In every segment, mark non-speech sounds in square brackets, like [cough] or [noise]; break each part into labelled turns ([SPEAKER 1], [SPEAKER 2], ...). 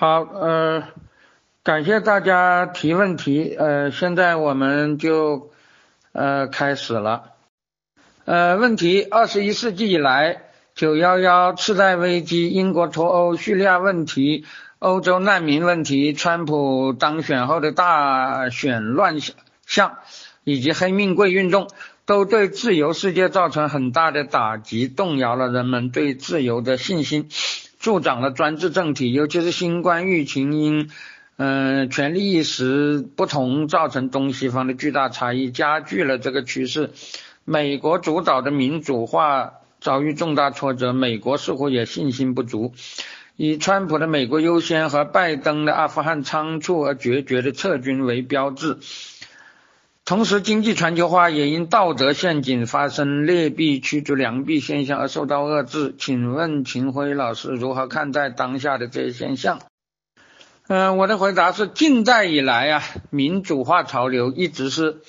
[SPEAKER 1] 好，呃，感谢大家提问题，呃，现在我们就呃开始了。呃，问题：二十一世纪以来，九幺幺次贷危机、英国脱欧、叙利亚问题、欧洲难民问题、川普当选后的大选乱象，以及黑命贵运动，都对自由世界造成很大的打击，动摇了人们对自由的信心，助长了专制政体，尤其是新冠疫情因嗯权力意识不同，造成东西方的巨大差异，加剧了这个趋势。美国主导的民主化遭遇重大挫折，美国似乎也信心不足。以川普的“美国优先”和拜登的阿富汗仓促而决绝的撤军为标志，同时经济全球化也因道德陷阱发生劣币驱逐良币现象而受到遏制。请问秦辉老师如何看待当下的这些现象？嗯，我的回答是：近代以来啊，民主化潮流一直是。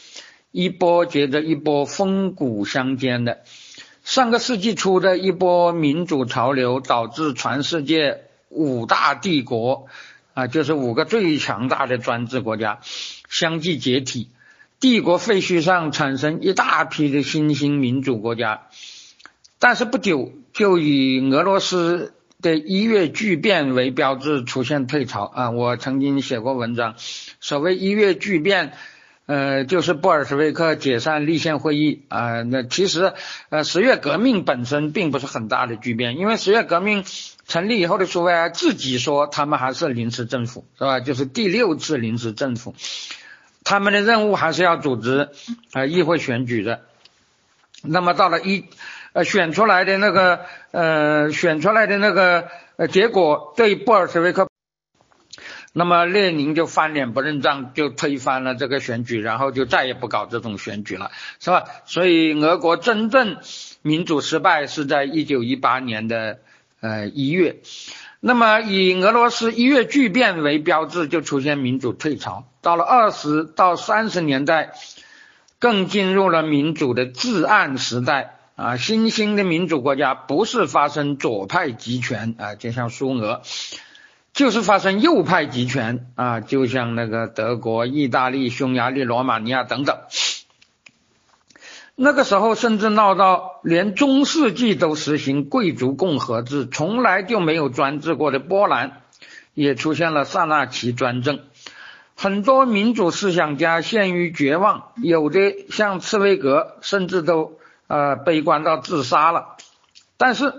[SPEAKER 1] 一波接着一波，风骨相间的。上个世纪初的一波民主潮流，导致全世界五大帝国啊，就是五个最强大的专制国家相继解体，帝国废墟上产生一大批的新兴民主国家。但是不久，就以俄罗斯的一月巨变为标志，出现退潮啊。我曾经写过文章，所谓一月巨变。呃，就是布尔什维克解散立宪会议啊，那其实呃十月革命本身并不是很大的巨变，因为十月革命成立以后的苏维埃自己说他们还是临时政府，是吧？就是第六次临时政府，他们的任务还是要组织呃议会选举的。那么到了一呃选出来的那个呃选出来的那个呃结果对布尔什维克。那么列宁就翻脸不认账，就推翻了这个选举，然后就再也不搞这种选举了，是吧？所以俄国真正民主失败是在一九一八年的呃一月。那么以俄罗斯一月巨变为标志，就出现民主退潮。到了二十到三十年代，更进入了民主的至暗时代啊！新兴的民主国家不是发生左派集权啊，就像苏俄。就是发生右派集权啊，就像那个德国、意大利、匈牙利、罗马尼亚等等。那个时候甚至闹到连中世纪都实行贵族共和制，从来就没有专制过的波兰也出现了萨纳奇专政。很多民主思想家陷于绝望，有的像茨威格，甚至都呃悲观到自杀了。但是。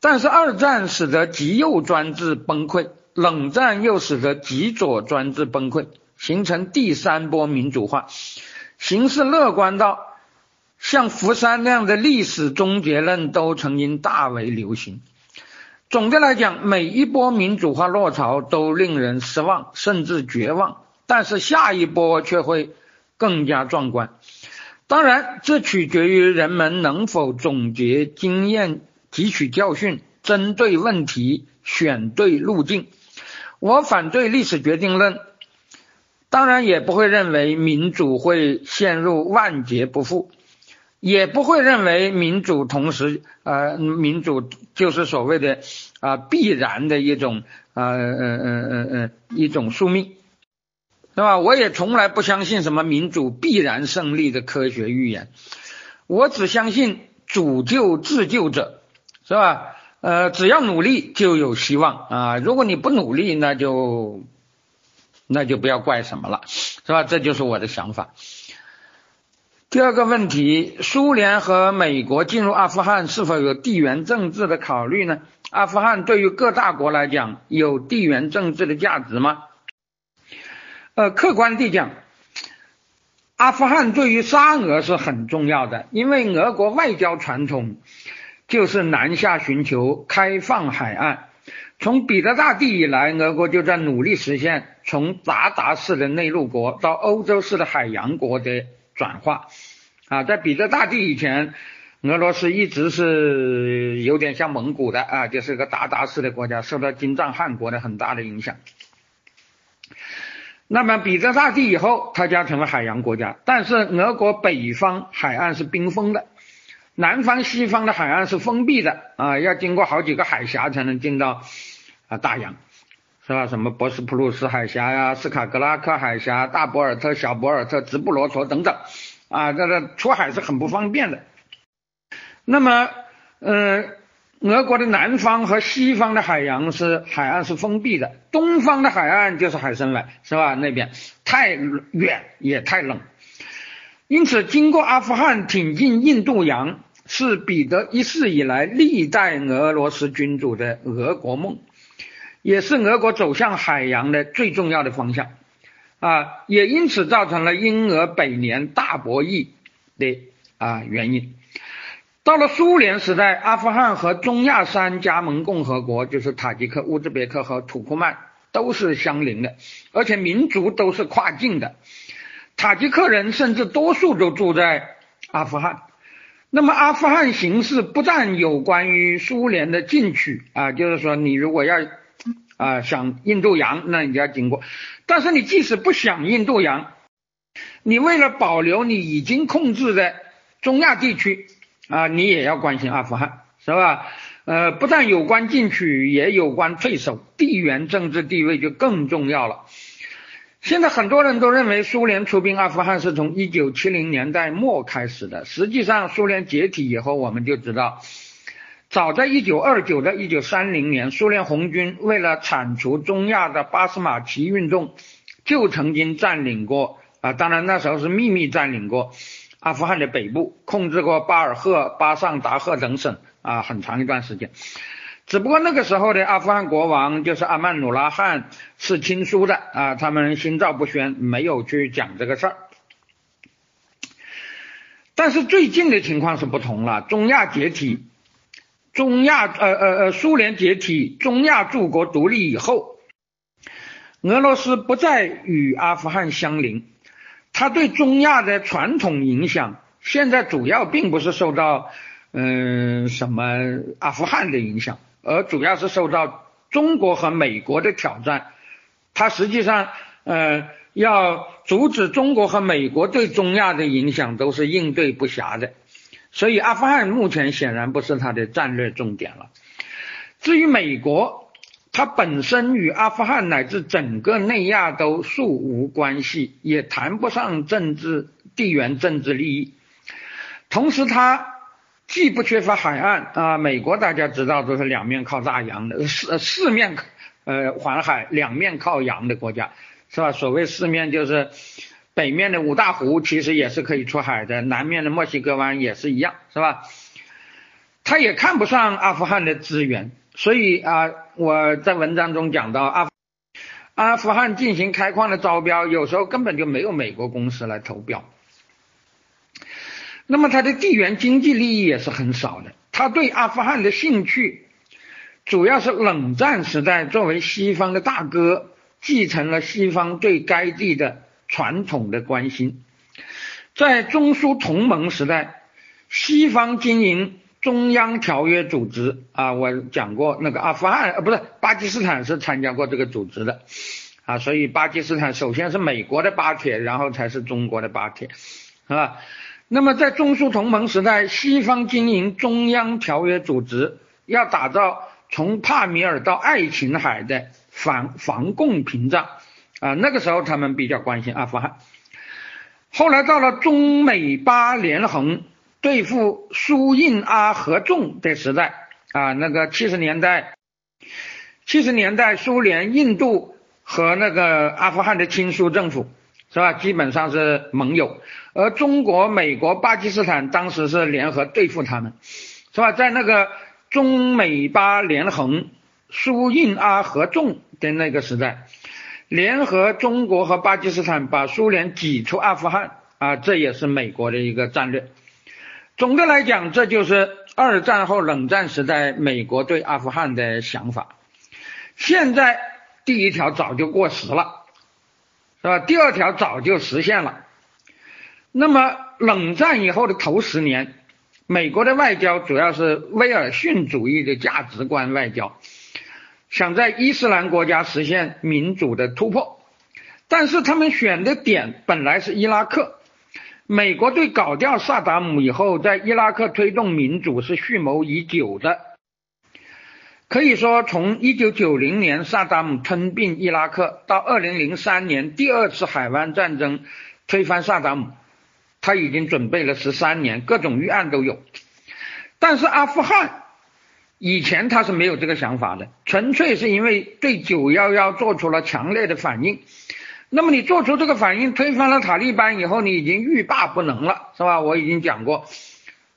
[SPEAKER 1] 但是二战使得极右专制崩溃，冷战又使得极左专制崩溃，形成第三波民主化，形势乐观到像福山那样的历史终结论都曾经大为流行。总的来讲，每一波民主化落潮都令人失望，甚至绝望，但是下一波却会更加壮观。当然，这取决于人们能否总结经验。汲取教训，针对问题，选对路径。我反对历史决定论，当然也不会认为民主会陷入万劫不复，也不会认为民主同时呃民主就是所谓的啊必然的一种啊嗯嗯嗯嗯一种宿命，对吧？我也从来不相信什么民主必然胜利的科学预言，我只相信主救自救者。是吧？呃，只要努力就有希望啊！如果你不努力，那就那就不要怪什么了，是吧？这就是我的想法。第二个问题，苏联和美国进入阿富汗是否有地缘政治的考虑呢？阿富汗对于各大国来讲有地缘政治的价值吗？呃，客观地讲，阿富汗对于沙俄是很重要的，因为俄国外交传统。就是南下寻求开放海岸。从彼得大帝以来，俄国就在努力实现从鞑靼式的内陆国到欧洲式的海洋国的转化。啊，在彼得大帝以前，俄罗斯一直是有点像蒙古的啊，就是个鞑靼式的国家，受到金帐汗国的很大的影响。那么彼得大帝以后，它将成为海洋国家，但是俄国北方海岸是冰封的。南方、西方的海岸是封闭的啊，要经过好几个海峡才能进到啊大洋是吧？什么博斯普鲁斯海峡呀、斯卡格拉克海峡、大博尔特、小博尔特、直布罗陀等等，啊，这个出海是很不方便的。那么，呃，俄国的南方和西方的海洋是海岸是封闭的，东方的海岸就是海参崴，是吧？那边太远也太冷，因此经过阿富汗挺进印度洋，是彼得一世以来历代俄罗斯君主的俄国梦。也是俄国走向海洋的最重要的方向，啊，也因此造成了英俄百年大博弈的啊原因。到了苏联时代，阿富汗和中亚三加盟共和国，就是塔吉克、乌兹别克和土库曼，都是相邻的，而且民族都是跨境的。塔吉克人甚至多数都住在阿富汗。那么阿富汗形势不但有关于苏联的进取啊，就是说你如果要。啊，想印度洋，那你就要经过。但是你即使不想印度洋，你为了保留你已经控制的中亚地区啊，你也要关心阿富汗，是吧？呃，不但有关进取，也有关退守，地缘政治地位就更重要了。现在很多人都认为苏联出兵阿富汗是从一九七零年代末开始的，实际上苏联解体以后，我们就知道。早在一九二九到一九三零年，苏联红军为了铲除中亚的巴斯马奇运动，就曾经占领过啊，当然那时候是秘密占领过阿富汗的北部，控制过巴尔赫、巴尚达赫等省啊，很长一段时间。只不过那个时候的阿富汗国王就是阿曼努拉汗是亲苏的啊，他们心照不宣，没有去讲这个事儿。但是最近的情况是不同了，中亚解体。中亚呃呃呃，苏联解体，中亚诸国独立以后，俄罗斯不再与阿富汗相邻，它对中亚的传统影响，现在主要并不是受到嗯什么阿富汗的影响，而主要是受到中国和美国的挑战。它实际上呃要阻止中国和美国对中亚的影响，都是应对不暇的。所以阿富汗目前显然不是它的战略重点了。至于美国，它本身与阿富汗乃至整个内亚都素无关系，也谈不上政治地缘政治利益。同时，它既不缺乏海岸啊，美国大家知道都是两面靠大洋的，四四面呃环海，两面靠洋的国家，是吧？所谓四面就是。北面的五大湖其实也是可以出海的，南面的墨西哥湾也是一样，是吧？他也看不上阿富汗的资源，所以啊，我在文章中讲到阿阿富汗进行开矿的招标，有时候根本就没有美国公司来投标。那么它的地缘经济利益也是很少的，他对阿富汗的兴趣主要是冷战时代作为西方的大哥，继承了西方对该地的。传统的关心，在中苏同盟时代，西方经营中央条约组织啊，我讲过那个阿富汗呃不是巴基斯坦是参加过这个组织的啊，所以巴基斯坦首先是美国的巴铁，然后才是中国的巴铁，是吧？那么在中苏同盟时代，西方经营中央条约组织，要打造从帕米尔到爱琴海的防防共屏障。啊，那个时候他们比较关心阿富汗。后来到了中美巴联横对付苏印阿合纵的时代啊，那个七十年代，七十年代苏联、印度和那个阿富汗的亲苏政府是吧，基本上是盟友，而中国、美国、巴基斯坦当时是联合对付他们，是吧？在那个中美巴联横苏印阿合纵的那个时代。联合中国和巴基斯坦把苏联挤出阿富汗啊，这也是美国的一个战略。总的来讲，这就是二战后冷战时代美国对阿富汗的想法。现在第一条早就过时了，是吧？第二条早就实现了。那么冷战以后的头十年，美国的外交主要是威尔逊主义的价值观外交。想在伊斯兰国家实现民主的突破，但是他们选的点本来是伊拉克。美国对搞掉萨达姆以后，在伊拉克推动民主是蓄谋已久的。可以说，从一九九零年萨达姆吞并伊拉克到二零零三年第二次海湾战争推翻萨达姆，他已经准备了十三年，各种预案都有。但是阿富汗以前他是没有这个想法的，纯粹是因为对九幺幺做出了强烈的反应。那么你做出这个反应，推翻了塔利班以后，你已经欲罢不能了，是吧？我已经讲过，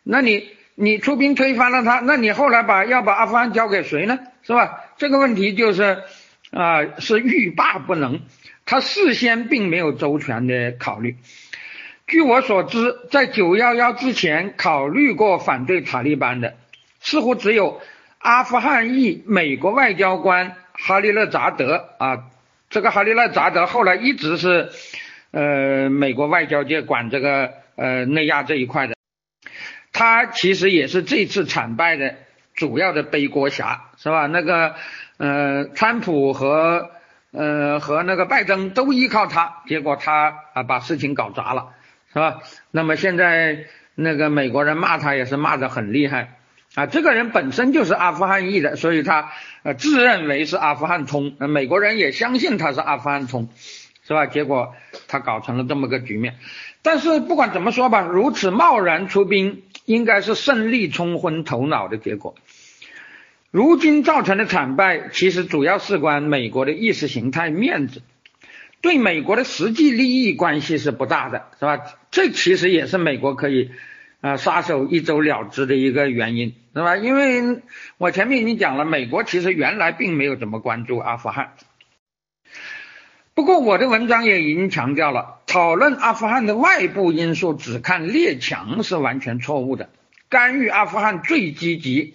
[SPEAKER 1] 那你。你出兵推翻了他，那你后来把要把阿富汗交给谁呢？是吧？这个问题就是啊，是欲罢不能。他事先并没有周全的考虑。据我所知，在九幺幺之前考虑过反对塔利班的，似乎只有阿富汗裔美国外交官哈利勒扎德啊。这个哈利勒扎德后来一直是呃美国外交界管这个呃内亚这一块的。他其实也是这次惨败的主要的背锅侠，是吧？那个，呃，川普和呃和那个拜登都依靠他，结果他啊把事情搞砸了，是吧？那么现在那个美国人骂他也是骂得很厉害啊，这个人本身就是阿富汗裔的，所以他呃自认为是阿富汗通，美国人也相信他是阿富汗通，是吧？结果他搞成了这么个局面。但是不管怎么说吧，如此贸然出兵。应该是胜利冲昏头脑的结果。如今造成的惨败，其实主要事关美国的意识形态面子，对美国的实际利益关系是不大的，是吧？这其实也是美国可以啊撒手一走了之的一个原因，是吧？因为我前面已经讲了，美国其实原来并没有怎么关注阿富汗。不过我的文章也已经强调了，讨论阿富汗的外部因素只看列强是完全错误的。干预阿富汗最积极、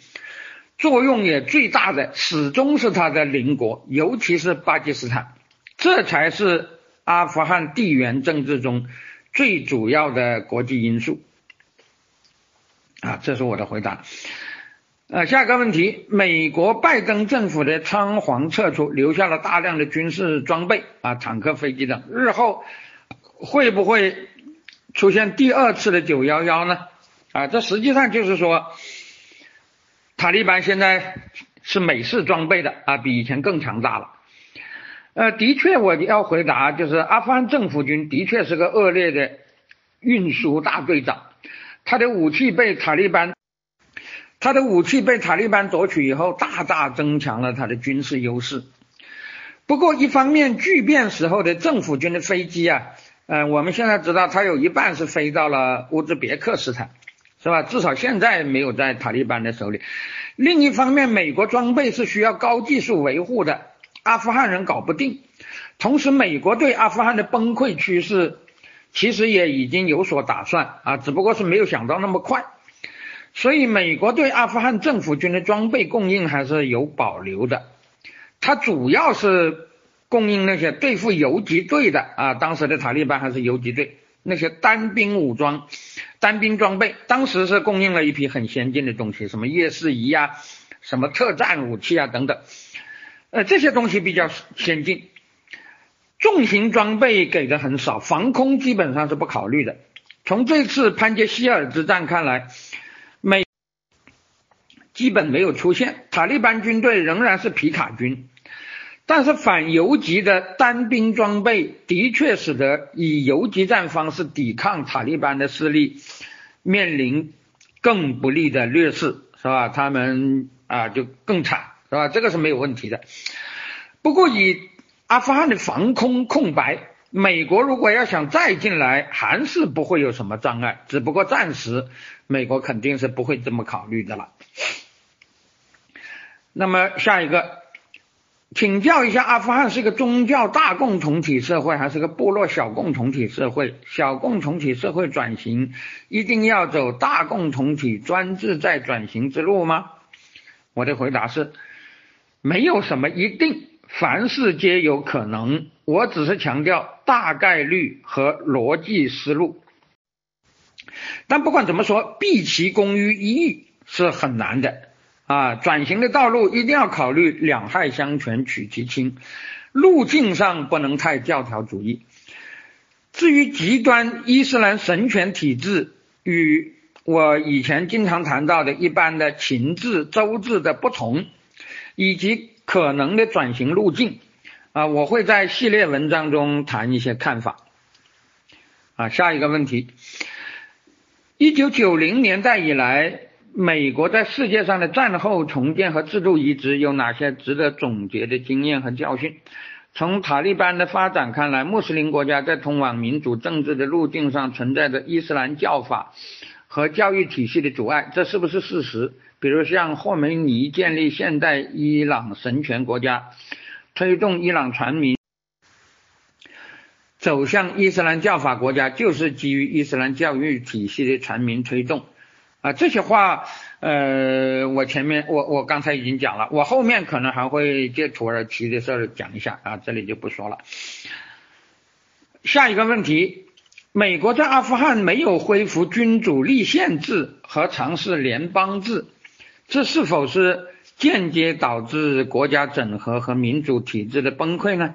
[SPEAKER 1] 作用也最大的，始终是他的邻国，尤其是巴基斯坦，这才是阿富汗地缘政治中最主要的国际因素。啊，这是我的回答。呃，下一个问题，美国拜登政府的仓皇撤出，留下了大量的军事装备啊，坦克、飞机等，日后会不会出现第二次的九幺幺呢？啊，这实际上就是说，塔利班现在是美式装备的啊，比以前更强大了。呃，的确，我要回答就是，阿富汗政府军的确是个恶劣的运输大队长，他的武器被塔利班。他的武器被塔利班夺取以后，大大增强了他的军事优势。不过，一方面，巨变时候的政府军的飞机啊，嗯，我们现在知道，它有一半是飞到了乌兹别克斯坦，是吧？至少现在没有在塔利班的手里。另一方面，美国装备是需要高技术维护的，阿富汗人搞不定。同时，美国对阿富汗的崩溃趋势其实也已经有所打算啊，只不过是没有想到那么快。所以，美国对阿富汗政府军的装备供应还是有保留的。它主要是供应那些对付游击队的啊，当时的塔利班还是游击队那些单兵武装、单兵装备，当时是供应了一批很先进的东西，什么夜视仪啊，什么特战武器啊等等。呃，这些东西比较先进，重型装备给的很少，防空基本上是不考虑的。从这次潘杰希尔之战看来。美基本没有出现，塔利班军队仍然是皮卡军，但是反游击的单兵装备的确使得以游击战方式抵抗塔利班的势力面临更不利的劣势，是吧？他们啊就更惨，是吧？这个是没有问题的。不过以阿富汗的防空空白。美国如果要想再进来，还是不会有什么障碍，只不过暂时美国肯定是不会这么考虑的了。那么下一个，请教一下，阿富汗是一个宗教大共同体社会，还是个部落小共同体社会？小共同体社会转型一定要走大共同体专制再转型之路吗？我的回答是，没有什么一定。凡事皆有可能，我只是强调大概率和逻辑思路。但不管怎么说，毕其功于一役是很难的啊！转型的道路一定要考虑两害相权取其轻，路径上不能太教条主义。至于极端伊斯兰神权体制与我以前经常谈到的一般的秦制、周制的不同。以及可能的转型路径啊，我会在系列文章中谈一些看法啊。下一个问题，一九九零年代以来，美国在世界上的战后重建和制度移植有哪些值得总结的经验和教训？从塔利班的发展看来，穆斯林国家在通往民主政治的路径上存在着伊斯兰教法和教育体系的阻碍，这是不是事实？比如像霍梅尼建立现代伊朗神权国家，推动伊朗传民走向伊斯兰教法国家，就是基于伊斯兰教育体系的传民推动。啊，这些话，呃，我前面我我刚才已经讲了，我后面可能还会借土耳其的事儿讲一下啊，这里就不说了。下一个问题，美国在阿富汗没有恢复君主立宪制和尝试联邦制，这是否是间接导致国家整合和民主体制的崩溃呢？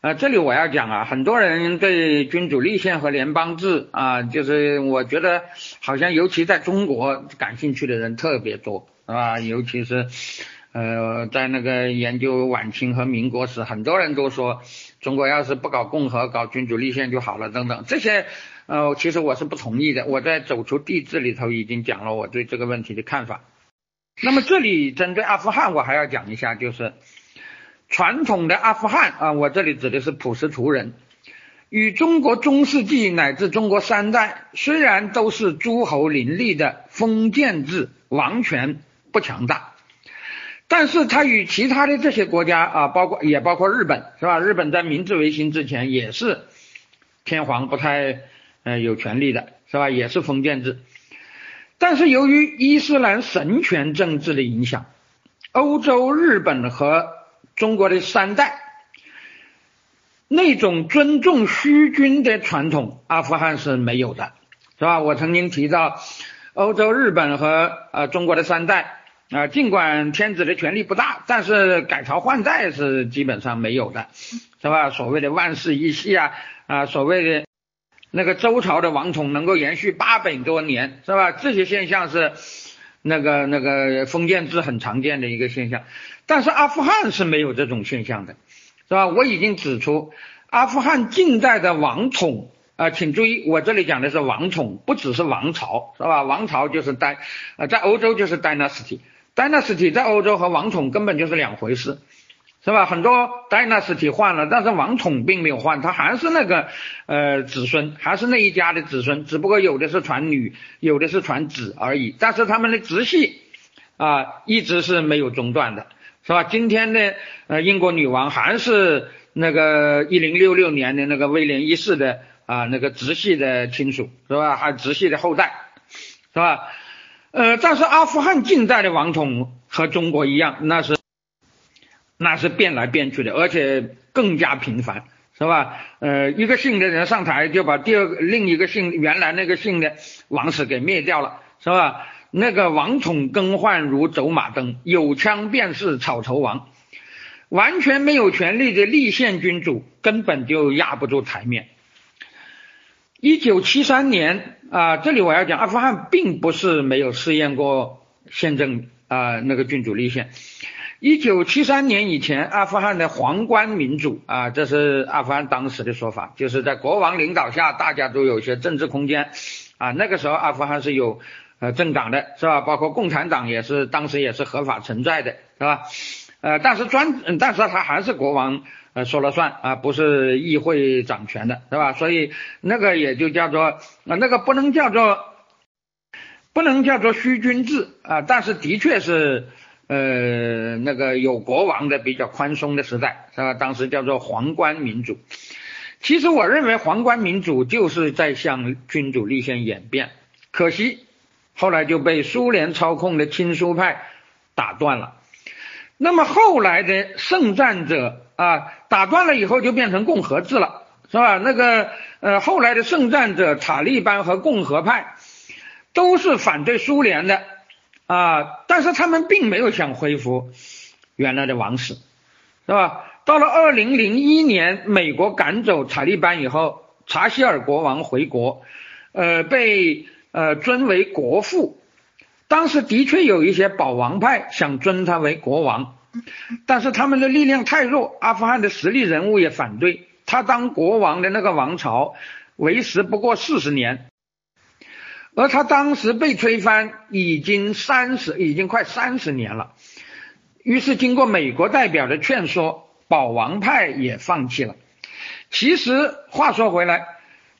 [SPEAKER 1] 呃，这里我要讲啊，很多人对君主立宪和联邦制啊，就是我觉得好像尤其在中国感兴趣的人特别多，是吧？尤其是呃，在那个研究晚清和民国时，很多人都说中国要是不搞共和，搞君主立宪就好了，等等。这些呃，其实我是不同意的。我在走出帝制里头已经讲了我对这个问题的看法。那么这里针对阿富汗，我还要讲一下，就是。传统的阿富汗啊，我这里指的是普什图人，与中国中世纪乃至中国三代虽然都是诸侯林立的封建制，王权不强大，但是它与其他的这些国家啊，包括也包括日本，是吧？日本在明治维新之前也是天皇不太呃有权利的，是吧？也是封建制，但是由于伊斯兰神权政治的影响，欧洲、日本和中国的三代那种尊重虚君的传统，阿富汗是没有的，是吧？我曾经提到，欧洲、日本和呃中国的三代啊，尽管天子的权力不大，但是改朝换代是基本上没有的，是吧？所谓的万世一系啊啊，所谓的那个周朝的王统能够延续八百多年，是吧？这些现象是那个那个封建制很常见的一个现象。但是阿富汗是没有这种现象的，是吧？我已经指出，阿富汗近代的王统啊，请注意，我这里讲的是王统，不只是王朝，是吧？王朝就是代，呃，在欧洲就是 dynasty，dynasty 在欧洲和王统根本就是两回事，是吧？很多 dynasty 换了，但是王统并没有换，他还是那个呃子孙，还是那一家的子孙，只不过有的是传女，有的是传子而已，但是他们的直系啊一直是没有中断的。是吧？今天的呃英国女王还是那个一零六六年的那个威廉一世的啊那个直系的亲属是吧？还直系的后代是吧？呃，但是阿富汗近代的王统和中国一样，那是那是变来变去的，而且更加频繁是吧？呃，一个姓的人上台就把第二个另一个姓原来那个姓的王室给灭掉了是吧？那个王统更换如走马灯，有枪便是草头王，完全没有权力的立宪君主根本就压不住台面。一九七三年啊，这里我要讲，阿富汗并不是没有试验过宪政啊那个君主立宪。一九七三年以前，阿富汗的皇冠民主啊，这是阿富汗当时的说法，就是在国王领导下，大家都有些政治空间啊。那个时候，阿富汗是有。呃，政党的是吧？包括共产党也是，当时也是合法存在的，是吧？呃，但是专，但是他还是国王呃说了算啊，不是议会掌权的，是吧？所以那个也就叫做啊，那个不能叫做不能叫做虚君制啊，但是的确是呃那个有国王的比较宽松的时代，是吧？当时叫做皇冠民主。其实我认为皇冠民主就是在向君主立宪演变，可惜。后来就被苏联操控的亲苏派打断了。那么后来的圣战者啊，打断了以后就变成共和制了，是吧？那个呃，后来的圣战者塔利班和共和派都是反对苏联的啊，但是他们并没有想恢复原来的王室，是吧？到了二零零一年，美国赶走塔利班以后，查希尔国王回国，呃，被。呃，尊为国父，当时的确有一些保王派想尊他为国王，但是他们的力量太弱，阿富汗的实力人物也反对他当国王的那个王朝维持不过四十年，而他当时被推翻已经三十，已经快三十年了。于是经过美国代表的劝说，保王派也放弃了。其实话说回来，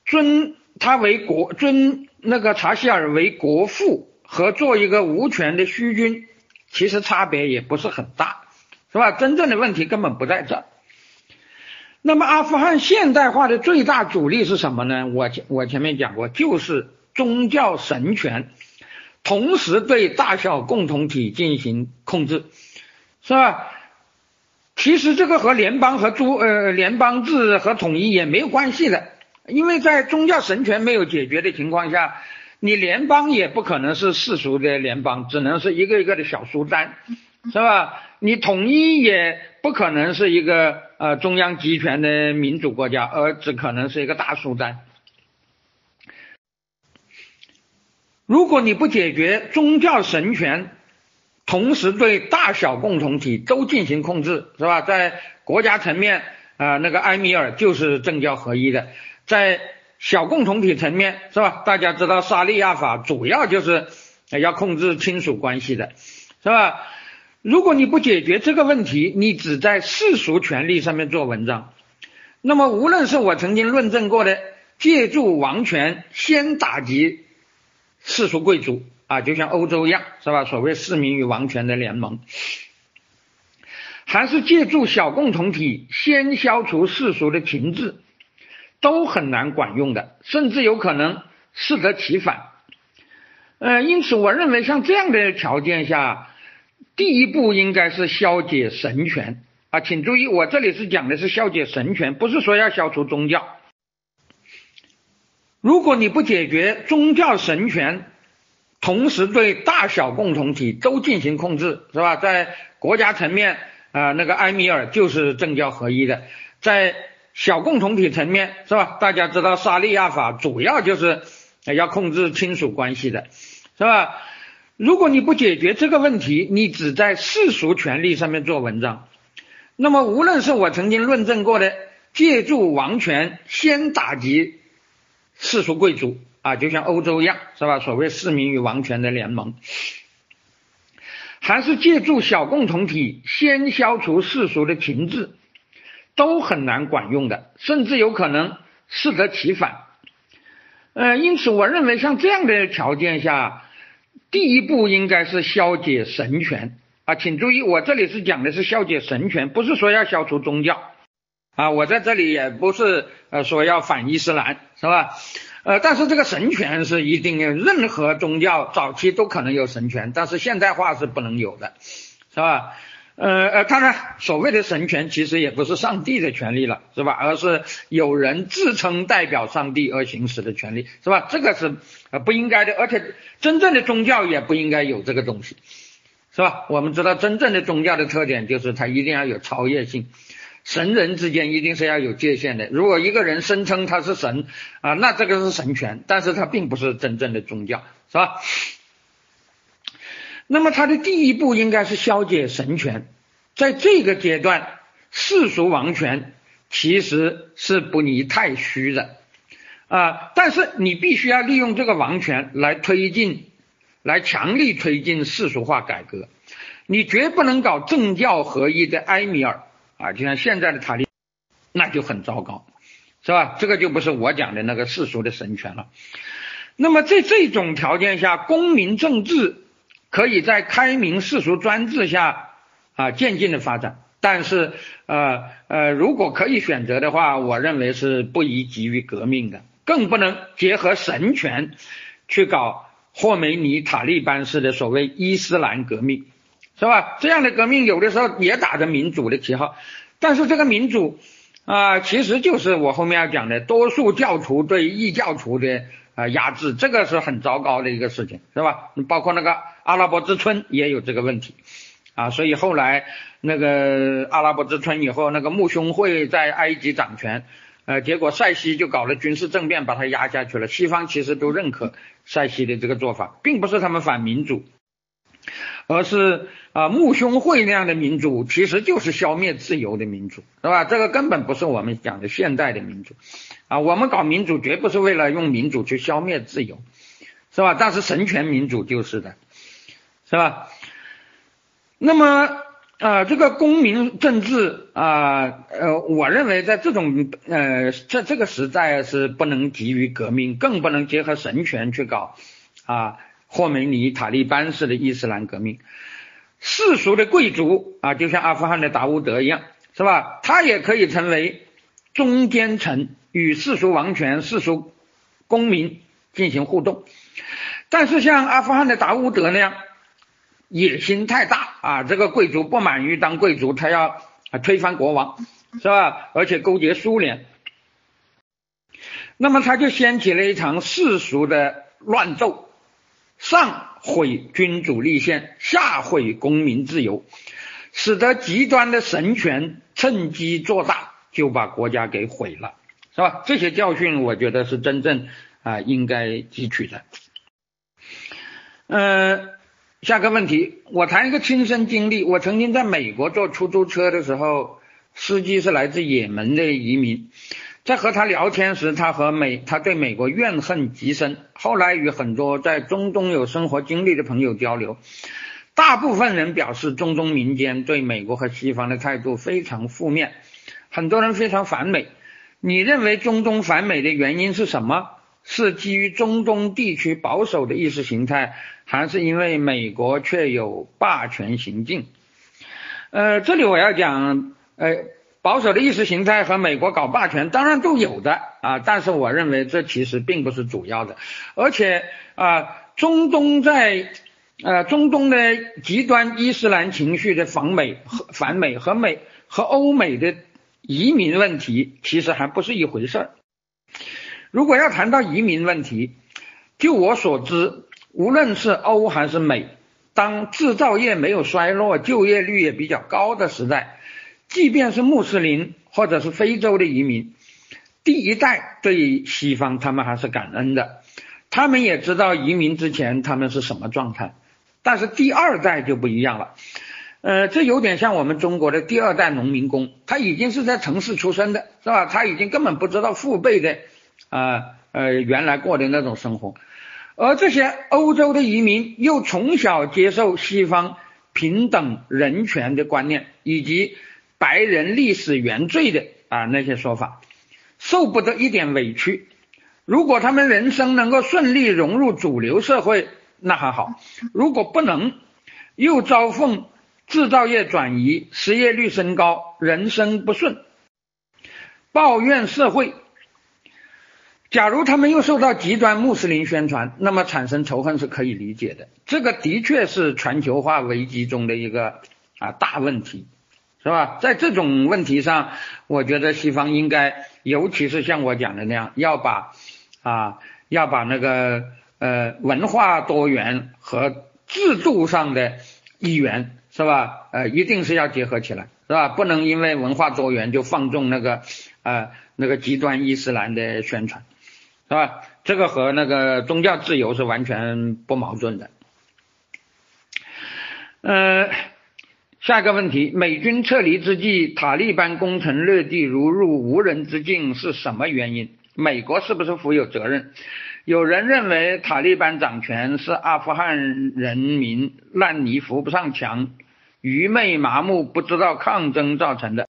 [SPEAKER 1] 尊他为国，尊那个查希尔为国父和做一个无权的虚君，其实差别也不是很大，是吧？真正的问题根本不在这。那么阿富汗现代化的最大阻力是什么呢？我前我前面讲过，就是宗教神权，同时对大小共同体进行控制，是吧？其实这个和联邦和诸呃联邦制和统一也没有关系的，因为在宗教神权没有解决的情况下，你联邦也不可能是世俗的联邦，只能是一个一个的小苏丹，是吧？你统一也不可能是一个呃中央集权的民主国家，而只可能是一个大苏丹。如果你不解决宗教神权，同时对大小共同体都进行控制，是吧？在国家层面，啊，那个埃米尔就是政教合一的；在小共同体层面，是吧？大家知道沙利亚法主要就是要控制亲属关系的，是吧？如果你不解决这个问题，你只在世俗权利上面做文章，那么无论是我曾经论证过的借助王权先打击世俗贵族。啊，就像欧洲一样，是吧？所谓市民与王权的联盟，还是借助小共同体先消除世俗的情志，都很难管用的，甚至有可能适得其反。呃，因此我认为像这样的条件下，第一步应该是消解神权啊，请注意，我这里是讲的是消解神权，不是说要消除宗教。如果你不解决宗教神权，同时对大小共同体都进行控制，是吧？在国家层面，啊，那个埃米尔就是政教合一的；在小共同体层面，是吧？大家知道沙利亚法主要就是要控制亲属关系的，是吧？如果你不解决这个问题，你只在世俗权利上面做文章，那么无论是我曾经论证过的借助王权先打击世俗贵族。啊，就像欧洲一样，是吧？所谓市民与王权的联盟，还是借助小共同体先消除世俗的情志，都很难管用的，甚至有可能适得其反。呃，因此我认为像这样的条件下，第一步应该是消解神权啊，请注意，我这里是讲的是消解神权，不是说要消除宗教啊，我在这里也不是呃说要反伊斯兰，是吧？呃，但是这个神权是一定，任何宗教早期都可能有神权，但是现代化是不能有的，是吧？呃呃，当然，所谓的神权其实也不是上帝的权利了，是吧？而是有人自称代表上帝而行使的权利，是吧？这个是呃不应该的，而且真正的宗教也不应该有这个东西，是吧？我们知道真正的宗教的特点就是它一定要有超越性。神人之间一定是要有界限的。如果一个人声称他是神啊，那这个是神权，但是他并不是真正的宗教，是吧？那么他的第一步应该是消解神权，在这个阶段，世俗王权其实是不宜太虚的啊。但是你必须要利用这个王权来推进，来强力推进世俗化改革。你绝不能搞政教合一的埃米尔。啊，就像现在的塔利，那就很糟糕，是吧？这个就不是我讲的那个世俗的神权了。那么在这种条件下，公民政治可以在开明世俗专制下啊渐进的发展，但是呃呃，如果可以选择的话，我认为是不宜急于革命的，更不能结合神权去搞霍梅尼塔利班式的所谓伊斯兰革命。是吧？这样的革命有的时候也打着民主的旗号，但是这个民主啊，其实就是我后面要讲的多数教徒对异教徒的啊压制，这个是很糟糕的一个事情，是吧？包括那个阿拉伯之春也有这个问题啊，所以后来那个阿拉伯之春以后，那个穆兄会在埃及掌权，呃，结果塞西就搞了军事政变，把他压下去了。西方其实都认可塞西的这个做法，并不是他们反民主。而是啊穆兄会那样的民主，其实就是消灭自由的民主，是吧？这个根本不是我们讲的现代的民主啊。我们搞民主绝不是为了用民主去消灭自由，是吧？但是神权民主就是的，是吧？那么。啊，这个公民政治啊，呃，我认为在这种呃这这个时代是不能急于革命，更不能结合神权去搞啊霍梅尼塔利班式的伊斯兰革命。世俗的贵族啊，就像阿富汗的达乌德一样，是吧？他也可以成为中间层，与世俗王权、世俗公民进行互动。但是像阿富汗的达乌德那样。野心太大啊！这个贵族不满于当贵族，他要推翻国王，是吧？而且勾结苏联，那么他就掀起了一场世俗的乱斗，上毁君主立宪，下毁公民自由，使得极端的神权趁机做大，就把国家给毁了，是吧？这些教训，我觉得是真正啊应该汲取的，嗯。下个问题，我谈一个亲身经历。我曾经在美国坐出租车的时候，司机是来自也门的移民，在和他聊天时，他和美他对美国怨恨极深。后来与很多在中东有生活经历的朋友交流，大部分人表示中东民间对美国和西方的态度非常负面，很多人非常反美。你认为中东反美的原因是什么？是基于中东地区保守的意识形态，还是因为美国却有霸权行径？呃，这里我要讲，呃，保守的意识形态和美国搞霸权当然都有的啊，但是我认为这其实并不是主要的，而且啊，中东在呃中东的极端伊斯兰情绪的反美和反美和美和欧美的移民问题其实还不是一回事儿。如果要谈到移民问题，就我所知，无论是欧还是美，当制造业没有衰落、就业率也比较高的时代，即便是穆斯林或者是非洲的移民，第一代对于西方他们还是感恩的，他们也知道移民之前他们是什么状态，但是第二代就不一样了，呃，这有点像我们中国的第二代农民工，他已经是在城市出生的，是吧？他已经根本不知道父辈的。啊呃，原来过的那种生活，而这些欧洲的移民又从小接受西方平等人权的观念，以及白人历史原罪的啊那些说法，受不得一点委屈。如果他们人生能够顺利融入主流社会，那还好；如果不能，又遭逢制造业转移、失业率升高、人生不顺，抱怨社会。假如他们又受到极端穆斯林宣传，那么产生仇恨是可以理解的。这个的确是全球化危机中的一个啊大问题，是吧？在这种问题上，我觉得西方应该，尤其是像我讲的那样，要把啊要把那个呃文化多元和制度上的一元，是吧？呃，一定是要结合起来，是吧？不能因为文化多元就放纵那个呃那个极端伊斯兰的宣传。是吧？这个和那个宗教自由是完全不矛盾的。呃，下一个问题：美军撤离之际，塔利班攻城略地如入无人之境，是什么原因？美国是不是负有责任？有人认为塔利班掌权是阿富汗人民烂泥扶不上墙、愚昧麻木、不知道抗争造成的，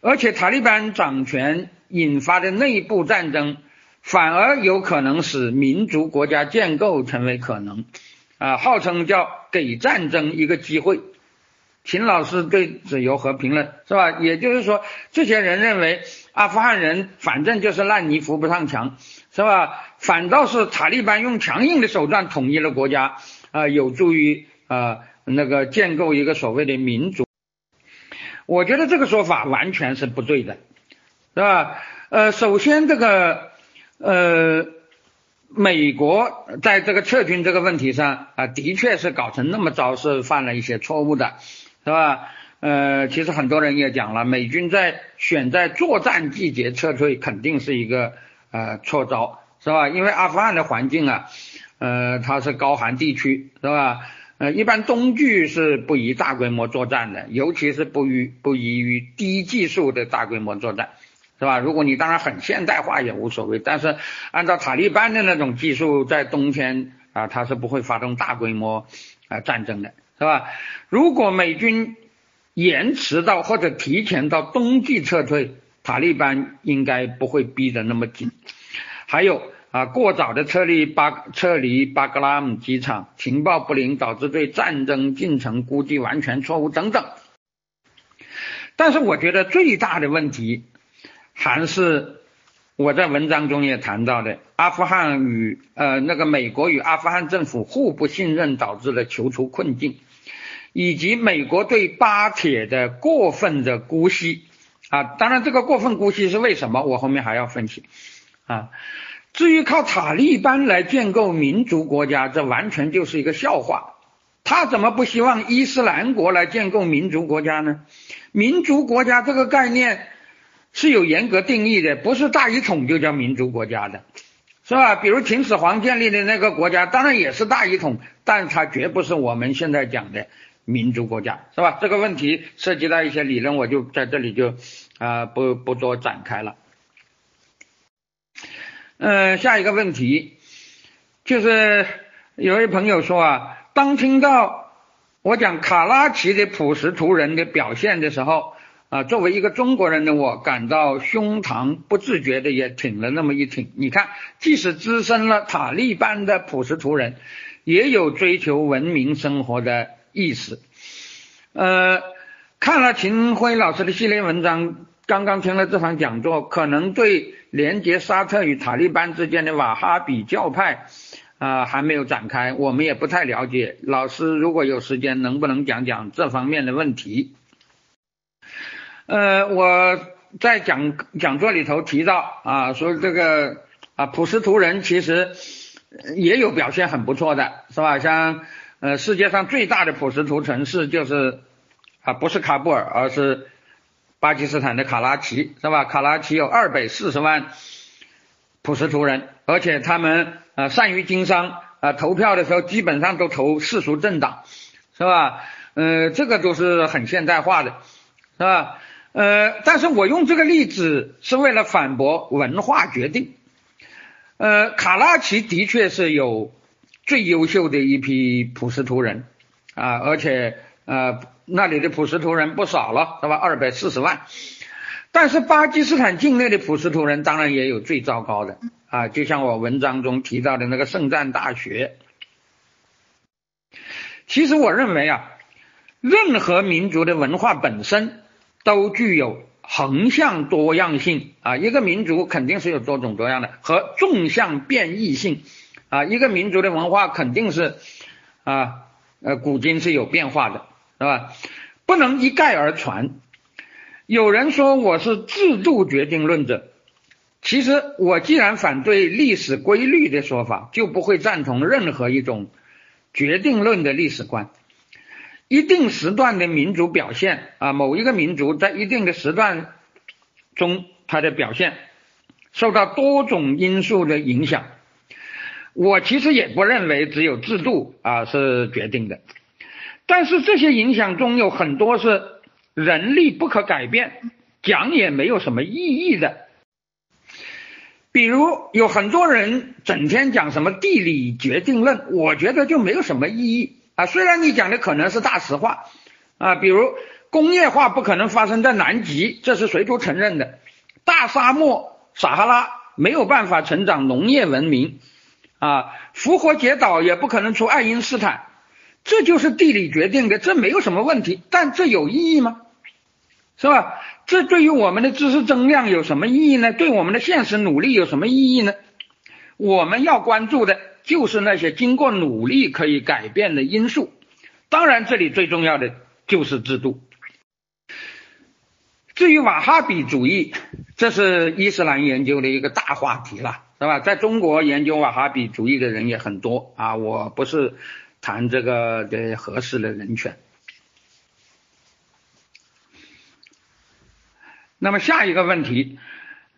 [SPEAKER 1] 而且塔利班掌权引发的内部战争。反而有可能使民族国家建构成为可能，啊，号称叫给战争一个机会。秦老师对此有何评论？是吧？也就是说，这些人认为阿富汗人反正就是烂泥扶不上墙，是吧？反倒是塔利班用强硬的手段统一了国家，啊，有助于啊那个建构一个所谓的民主。我觉得这个说法完全是不对的，是吧？呃，首先这个。呃，美国在这个撤军这个问题上啊，的确是搞成那么糟，是犯了一些错误的，是吧？呃，其实很多人也讲了，美军在选在作战季节撤退，肯定是一个呃错招，是吧？因为阿富汗的环境啊，呃，它是高寒地区，是吧？呃，一般冬季是不宜大规模作战的，尤其是不宜不宜于低技术的大规模作战，是吧？如果你当然很现代化也无所谓，但是按照塔利班的那种技术，在冬天啊，他是不会发动大规模啊战争的，是吧？如果美军延迟到或者提前到冬季撤退，塔利班应该不会逼得那么紧。还有。啊，过早的撤离巴撤离巴格拉姆机场，情报不灵，导致对战争进程估计完全错误等等。但是我觉得最大的问题还是我在文章中也谈到的，阿富汗与呃那个美国与阿富汗政府互不信任导致了求出困境，以及美国对巴铁的过分的姑息啊，当然这个过分姑息是为什么，我后面还要分析啊。至于靠塔利班来建构民族国家，这完全就是一个笑话。他怎么不希望伊斯兰国来建构民族国家呢？民族国家这个概念是有严格定义的，不是大一统就叫民族国家的，是吧？比如秦始皇建立的那个国家，当然也是大一统，但它绝不是我们现在讲的民族国家，是吧？这个问题涉及到一些理论，我就在这里就啊不不多展开了。嗯，下一个问题就是有位朋友说啊，当听到我讲卡拉奇的普什图人的表现的时候啊，作为一个中国人的我，感到胸膛不自觉的也挺了那么一挺。你看，即使滋生了塔利班的普什图人，也有追求文明生活的意思。呃，看了秦晖老师的系列文章。刚刚听了这场讲座，可能对连接沙特与塔利班之间的瓦哈比教派啊还没有展开，我们也不太了解。老师如果有时间，能不能讲讲这方面的问题？呃，我在讲讲座里头提到啊，说这个啊普什图人其实也有表现很不错的，是吧？像呃世界上最大的普什图城市就是啊不是喀布尔，而是。巴基斯坦的卡拉奇是吧？卡拉奇有二百四十万普什图人，而且他们啊善于经商啊，投票的时候基本上都投世俗政党，是吧？呃，这个都是很现代化的，是吧？呃，但是我用这个例子是为了反驳文化决定。呃，卡拉奇的确是有最优秀的一批普什图人啊，而且呃。那里的普什图人不少了，是吧？二百四十万。但是巴基斯坦境内的普什图人当然也有最糟糕的啊，就像我文章中提到的那个圣战大学。其实我认为啊，任何民族的文化本身都具有横向多样性啊，一个民族肯定是有多种多样的和纵向变异性啊，一个民族的文化肯定是啊呃古今是有变化的。是吧？不能一概而传。有人说我是制度决定论者，其实我既然反对历史规律的说法，就不会赞同任何一种决定论的历史观。一定时段的民族表现啊，某一个民族在一定的时段中，它的表现受到多种因素的影响。我其实也不认为只有制度啊是决定的。但是这些影响中有很多是人力不可改变，讲也没有什么意义的。比如有很多人整天讲什么地理决定论，我觉得就没有什么意义啊。虽然你讲的可能是大实话啊，比如工业化不可能发生在南极，这是谁都承认的。大沙漠撒哈拉没有办法成长农业文明啊，复活节岛也不可能出爱因斯坦。这就是地理决定的，这没有什么问题，但这有意义吗？是吧？这对于我们的知识增量有什么意义呢？对我们的现实努力有什么意义呢？我们要关注的就是那些经过努力可以改变的因素。当然，这里最重要的就是制度。至于瓦哈比主义，这是伊斯兰研究的一个大话题了，是吧？在中国研究瓦哈比主义的人也很多啊，我不是。谈这个的合适的人选。那么下一个问题，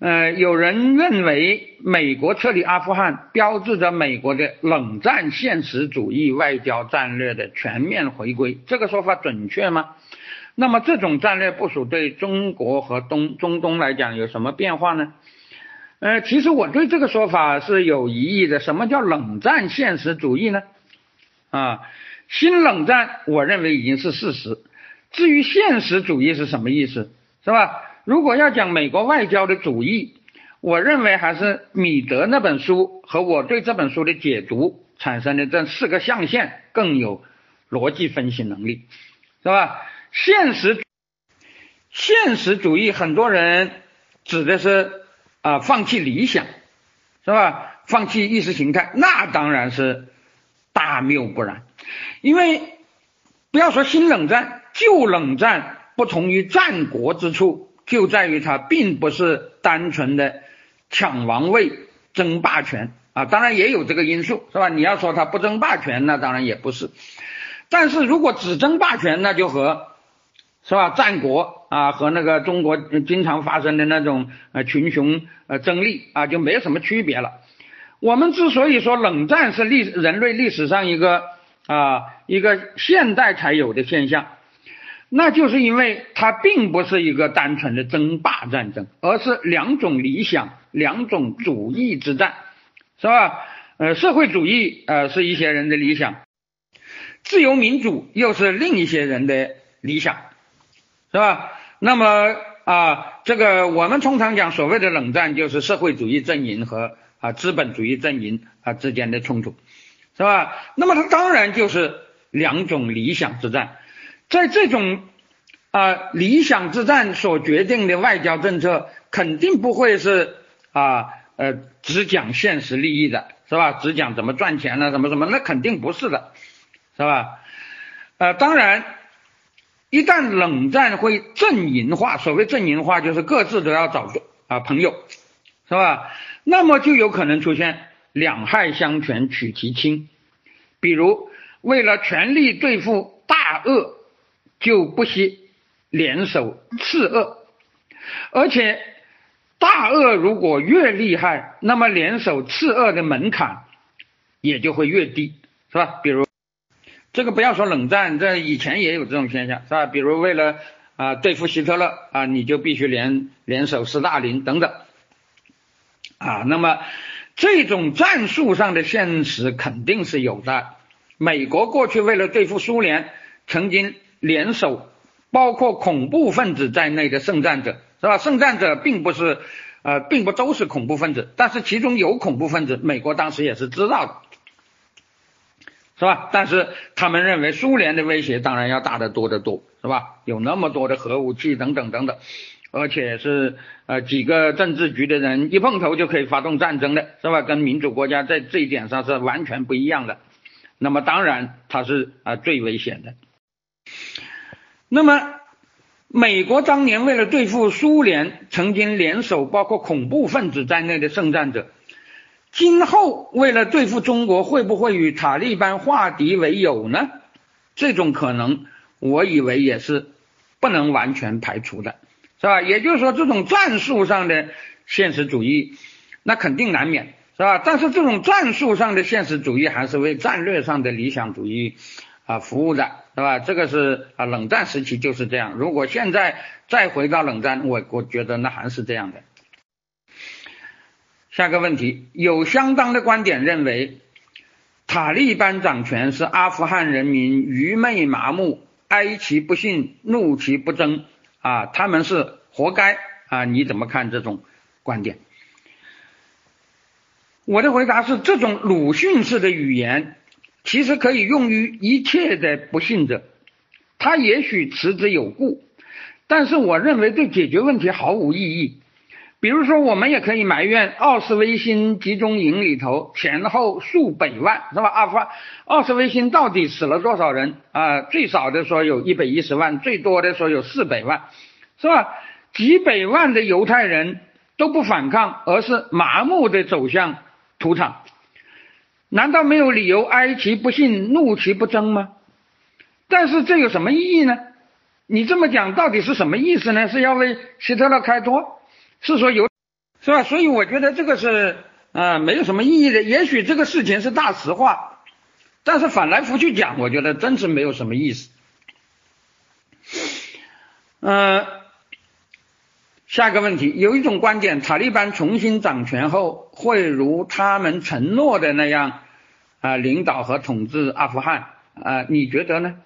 [SPEAKER 1] 呃，有人认为美国撤离阿富汗标志着美国的冷战现实主义外交战略的全面回归，这个说法准确吗？那么这种战略部署对中国和东中东来讲有什么变化呢？呃，其实我对这个说法是有疑义的。什么叫冷战现实主义呢？啊，新冷战我认为已经是事实。至于现实主义是什么意思，是吧？如果要讲美国外交的主义，我认为还是米德那本书和我对这本书的解读产生的这四个象限更有逻辑分析能力，是吧？现实现实主义很多人指的是啊放弃理想，是吧？放弃意识形态，那当然是大谬不然，因为不要说新冷战，旧冷战不同于战国之处。就在于它并不是单纯的抢王位、争霸权啊，当然也有这个因素，是吧？你要说它不争霸权，那当然也不是。但是如果只争霸权，那就和是吧？战国啊和那个中国经常发生的那种呃群雄呃争利啊，就没什么区别了。我们之所以说冷战是历人类历史上一个啊一个现代才有的现象。那就是因为它并不是一个单纯的争霸战争，而是两种理想、两种主义之战，是吧？呃，社会主义呃是一些人的理想，自由民主又是另一些人的理想，是吧？那么啊，这个我们通常讲所谓的冷战，就是社会主义阵营和啊资本主义阵营啊之间的冲突，是吧？那么它当然就是两种理想之战。在这种啊理想之战所决定的外交政策，肯定不会是啊呃只讲现实利益的，是吧？只讲怎么赚钱呢？什么什么？那肯定不是的，是吧？呃，当然，一旦冷战会阵营化，所谓阵营化，就是各自都要找啊朋友，是吧？那么就有可能出现两害相权取其轻，比如为了全力对付大恶。就不惜联手次恶，而且大恶如果越厉害，那么联手次恶的门槛也就会越低，是吧？比如这个不要说冷战，这以前也有这种现象，是吧？比如为了啊对付希特勒啊，你就必须联联手斯大林等等啊。那么这种战术上的现实肯定是有的。美国过去为了对付苏联，曾经。联手包括恐怖分子在内的圣战者是吧？圣战者并不是呃，并不都是恐怖分子，但是其中有恐怖分子，美国当时也是知道的，是吧？但是他们认为苏联的威胁当然要大得多得多，是吧？有那么多的核武器等等等等，而且是呃几个政治局的人一碰头就可以发动战争的，是吧？跟民主国家在这一点上是完全不一样的。那么当然它是啊最危险的。那么，美国当年为了对付苏联，曾经联手包括恐怖分子在内的圣战者。今后为了对付中国，会不会与塔利班化敌为友呢？这种可能，我以为也是不能完全排除的，是吧？也就是说，这种战术上的现实主义，那肯定难免，是吧？但是这种战术上的现实主义，还是为战略上的理想主义啊服务的。是吧？这个是啊，冷战时期就是这样。如果现在再回到冷战，我我觉得那还是这样的。下个问题，有相当的观点认为，塔利班掌权是阿富汗人民愚昧麻木、哀其不幸、怒其不争啊，他们是活该啊？你怎么看这种观点？我的回答是，这种鲁迅式的语言。其实可以用于一切的不幸者，他也许持之有故，但是我认为对解决问题毫无意义。比如说，我们也可以埋怨奥斯维辛集中营里头前后数百万，是吧？阿富汗奥斯维辛到底死了多少人啊？最少的说有一百一十万，最多的说有四百万，是吧？几百万的犹太人都不反抗，而是麻木的走向屠场。难道没有理由哀其不幸，怒其不争吗？但是这有什么意义呢？你这么讲到底是什么意思呢？是要为希特勒开脱？是说有是吧？所以我觉得这个是啊没有什么意义的。也许这个事情是大实话，但是反来覆去讲，我觉得真是没有什么意思。嗯，下一个问题，有一种观点，塔利班重新掌权后，会如他们承诺的那样啊领导和统治阿富汗啊，你觉得呢？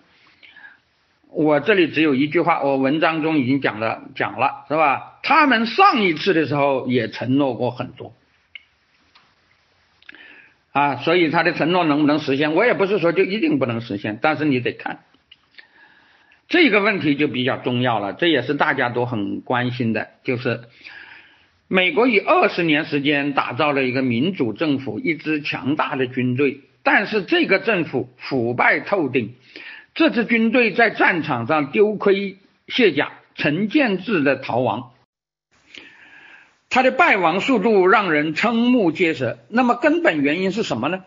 [SPEAKER 1] 我这里只有一句话，我文章中已经讲了讲了，是吧？他们上一次的时候也承诺过很多，啊，所以他的承诺能不能实现？我也不是说就一定不能实现，但是你得看这个问题就比较重要了，这也是大家都很关心的，就是美国以二十年时间打造了一个民主政府，一支强大的军队，但是这个政府腐败透顶。这支军队在战场上丢盔卸甲，成建制的逃亡，他的败亡速度让人瞠目结舌。那么根本原因是什么呢？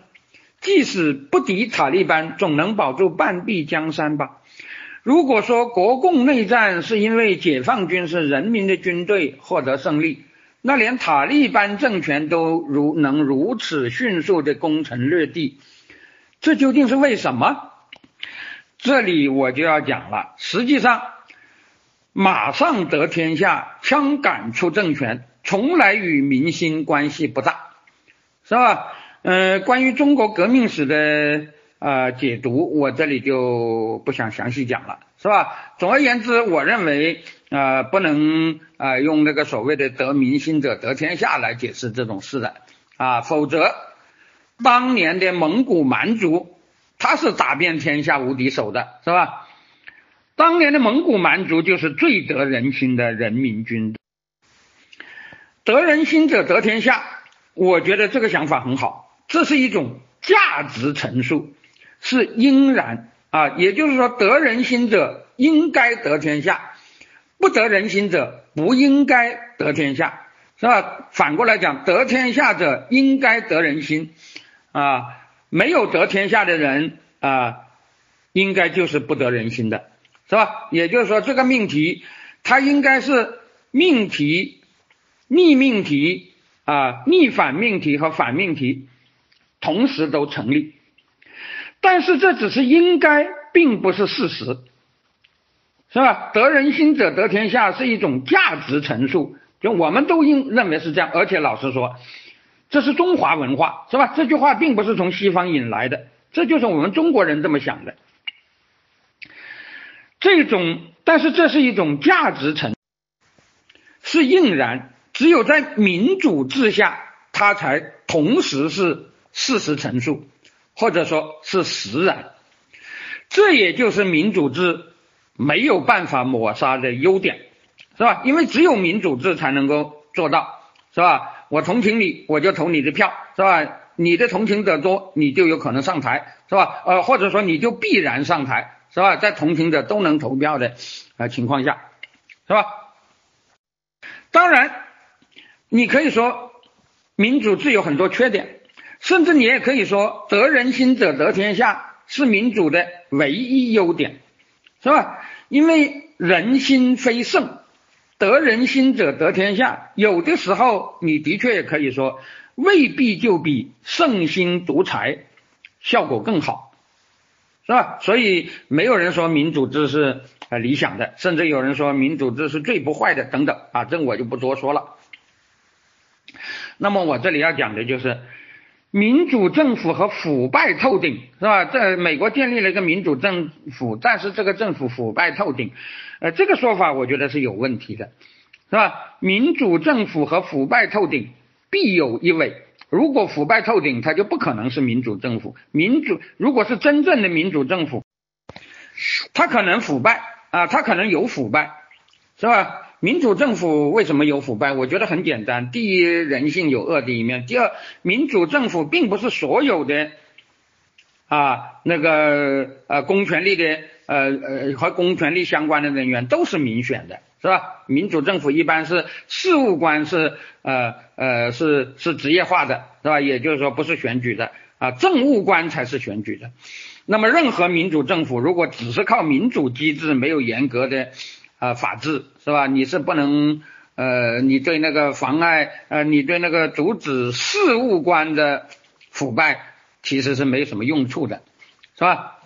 [SPEAKER 1] 即使不敌塔利班，总能保住半壁江山吧？如果说国共内战是因为解放军是人民的军队获得胜利，那连塔利班政权都如能如此迅速的攻城略地，这究竟是为什么？这里我就要讲了，实际上，马上得天下，枪杆出政权，从来与民心关系不大，是吧？呃，关于中国革命史的啊解读，我这里就不想详细讲了，是吧？总而言之，我认为啊，不能啊用那个所谓的得民心者得天下来解释这种事的啊，否则当年的蒙古蛮族。他是打遍天下无敌手的，是吧？当年的蒙古蛮族就是最得人心的人民军，得人心者得天下。我觉得这个想法很好，这是一种价值陈述，是应然啊。也就是说，得人心者应该得天下，不得人心者不应该得天下，是吧？反过来讲，得天下者应该得人心啊。没有得天下的人啊，应该就是不得人心的，是吧？也就是说，这个命题它应该是命题、逆命题啊、逆反命题和反命题同时都成立。但是这只是应该，并不是事实，是吧？得人心者得天下是一种价值陈述，就我们都应认为是这样。而且老实说。这是中华文化，是吧？这句话并不是从西方引来的，这就是我们中国人这么想的。这种，但是这是一种价值层，是应然。只有在民主制下，它才同时是事实陈述，或者说是实然。这也就是民主制没有办法抹杀的优点，是吧？因为只有民主制才能够做到，是吧？我同情你，我就投你的票，是吧？你的同情者多，你就有可能上台，是吧？呃，或者说你就必然上台，是吧？在同情者都能投票的呃情况下，是吧？当然，你可以说民主制有很多缺点，甚至你也可以说得人心者得天下是民主的唯一优点，是吧？因为人心非圣。得人心者得天下，有的时候你的确也可以说，未必就比圣心独裁效果更好，是吧？所以没有人说民主制是呃理想的，甚至有人说民主制是最不坏的等等啊，这我就不多说了。那么我这里要讲的就是。民主政府和腐败透顶，是吧？在美国建立了一个民主政府，但是这个政府腐败透顶，呃，这个说法我觉得是有问题的，是吧？民主政府和腐败透顶必有一伪，如果腐败透顶，它就不可能是民主政府。民主如果是真正的民主政府，它可能腐败啊，它可能有腐败，是吧？民主政府为什么有腐败？我觉得很简单。第一，人性有恶的一面；第二，民主政府并不是所有的啊那个呃公权力的呃呃和公权力相关的人员都是民选的，是吧？民主政府一般是事务官是呃呃是是职业化的，是吧？也就是说不是选举的啊，政务官才是选举的。那么任何民主政府如果只是靠民主机制，没有严格的。啊，法治是吧？你是不能呃，你对那个妨碍呃，你对那个阻止事务官的腐败其实是没什么用处的，是吧？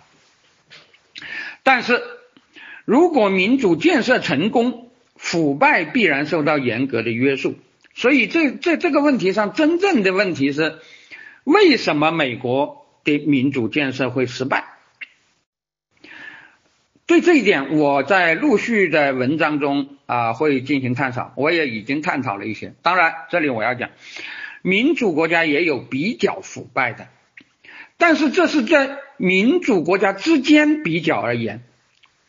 [SPEAKER 1] 但是如果民主建设成功，腐败必然受到严格的约束。所以这这这个问题上，真正的问题是为什么美国的民主建设会失败？对这一点，我在陆续的文章中啊会进行探讨，我也已经探讨了一些。当然，这里我要讲，民主国家也有比较腐败的，但是这是在民主国家之间比较而言，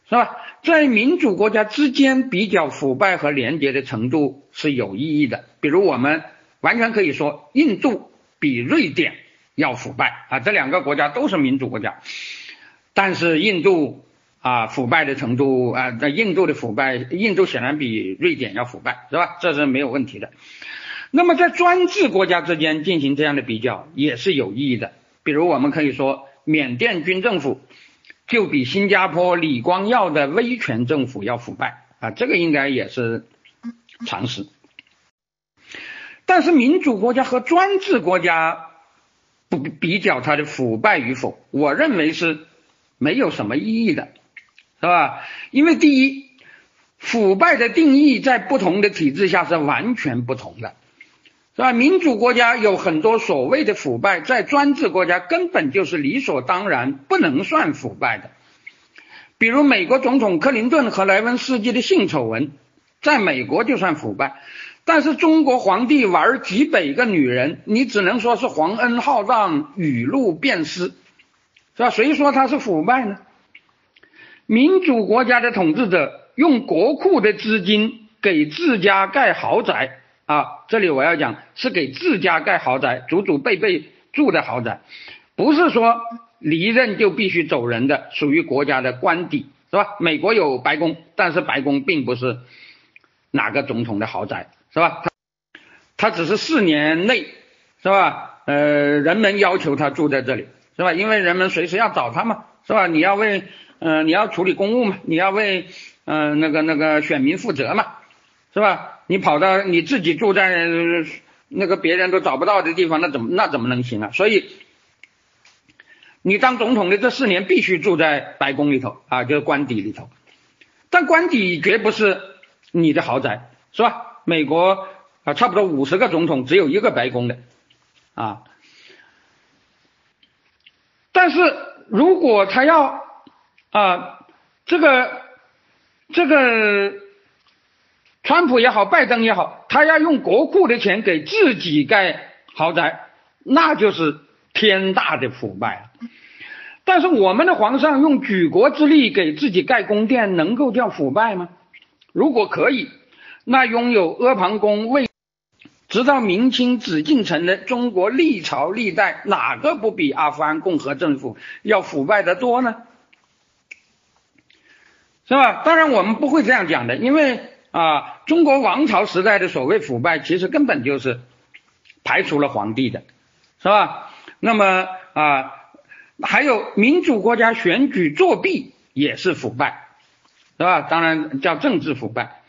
[SPEAKER 1] 是吧？在民主国家之间比较腐败和廉洁的程度是有意义的。比如，我们完全可以说，印度比瑞典要腐败啊，这两个国家都是民主国家，但是印度。啊，腐败的程度啊，在印度的腐败，印度显然比瑞典要腐败，是吧？这是没有问题的。那么在专制国家之间进行这样的比较也是有意义的。比如我们可以说，缅甸军政府就比新加坡李光耀的威权政府要腐败啊，这个应该也是常识。但是民主国家和专制国家不比较它的腐败与否，我认为是没有什么意义的。是吧？因为第一，腐败的定义在不同的体制下是完全不同的，是吧？民主国家有很多所谓的腐败，在专制国家根本就是理所当然，不能算腐败的。比如美国总统克林顿和莱文斯基的性丑闻，在美国就算腐败，但是中国皇帝玩几百个女人，你只能说是皇恩浩荡、雨露遍施，是吧？谁说他是腐败呢？民主国家的统治者用国库的资金给自家盖豪宅啊，这里我要讲是给自家盖豪宅，祖祖辈辈住的豪宅，不是说离任就必须走人的，属于国家的官邸，是吧？美国有白宫，但是白宫并不是哪个总统的豪宅，是吧？他他只是四年内，是吧？呃，人们要求他住在这里，是吧？因为人们随时要找他嘛，是吧？你要为嗯，你要处理公务嘛？你要为嗯那个那个选民负责嘛，是吧？你跑到你自己住在那个别人都找不到的地方，那怎么那怎么能行啊？所以你当总统的这四年必须住在白宫里头啊，就是官邸里头。但官邸绝不是你的豪宅，是吧？美国啊，差不多五十个总统只有一个白宫的啊。但是如果他要啊，这个这个，川普也好，拜登也好，他要用国库的钱给自己盖豪宅，那就是天大的腐败但是我们的皇上用举国之力给自己盖宫殿，能够叫腐败吗？如果可以，那拥有阿房宫为直到明清紫禁城的中国历朝历代，哪个不比阿富汗共和政府要腐败得多呢？是吧？当然我们不会这样讲的，因为啊，中国王朝时代的所谓腐败，其实根本就是排除了皇帝的，是吧？那么啊，还有民主国家选举作弊也是腐败，是吧？当然叫政治腐败。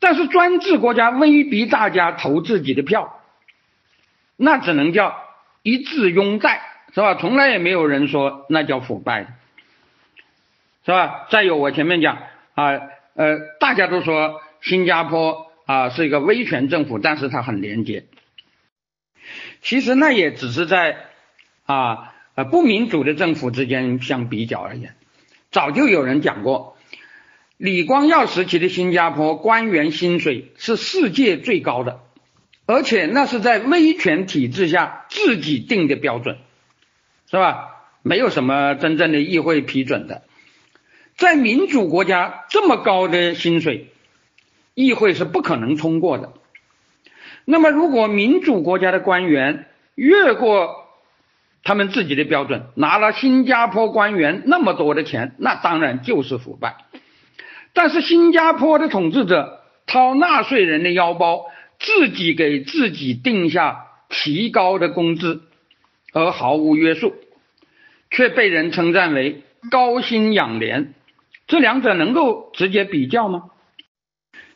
[SPEAKER 1] 但是专制国家威逼大家投自己的票，那只能叫一致拥戴，是吧？从来也没有人说那叫腐败。是吧？再有，我前面讲啊，呃，大家都说新加坡啊是一个威权政府，但是它很廉洁。其实那也只是在啊呃不民主的政府之间相比较而言。早就有人讲过，李光耀时期的新加坡官员薪水是世界最高的，而且那是在威权体制下自己定的标准，是吧？没有什么真正的议会批准的。在民主国家，这么高的薪水，议会是不可能通过的。那么，如果民主国家的官员越过他们自己的标准，拿了新加坡官员那么多的钱，那当然就是腐败。但是，新加坡的统治者掏纳税人的腰包，自己给自己定下提高的工资，而毫无约束，却被人称赞为高薪养廉。这两者能够直接比较吗？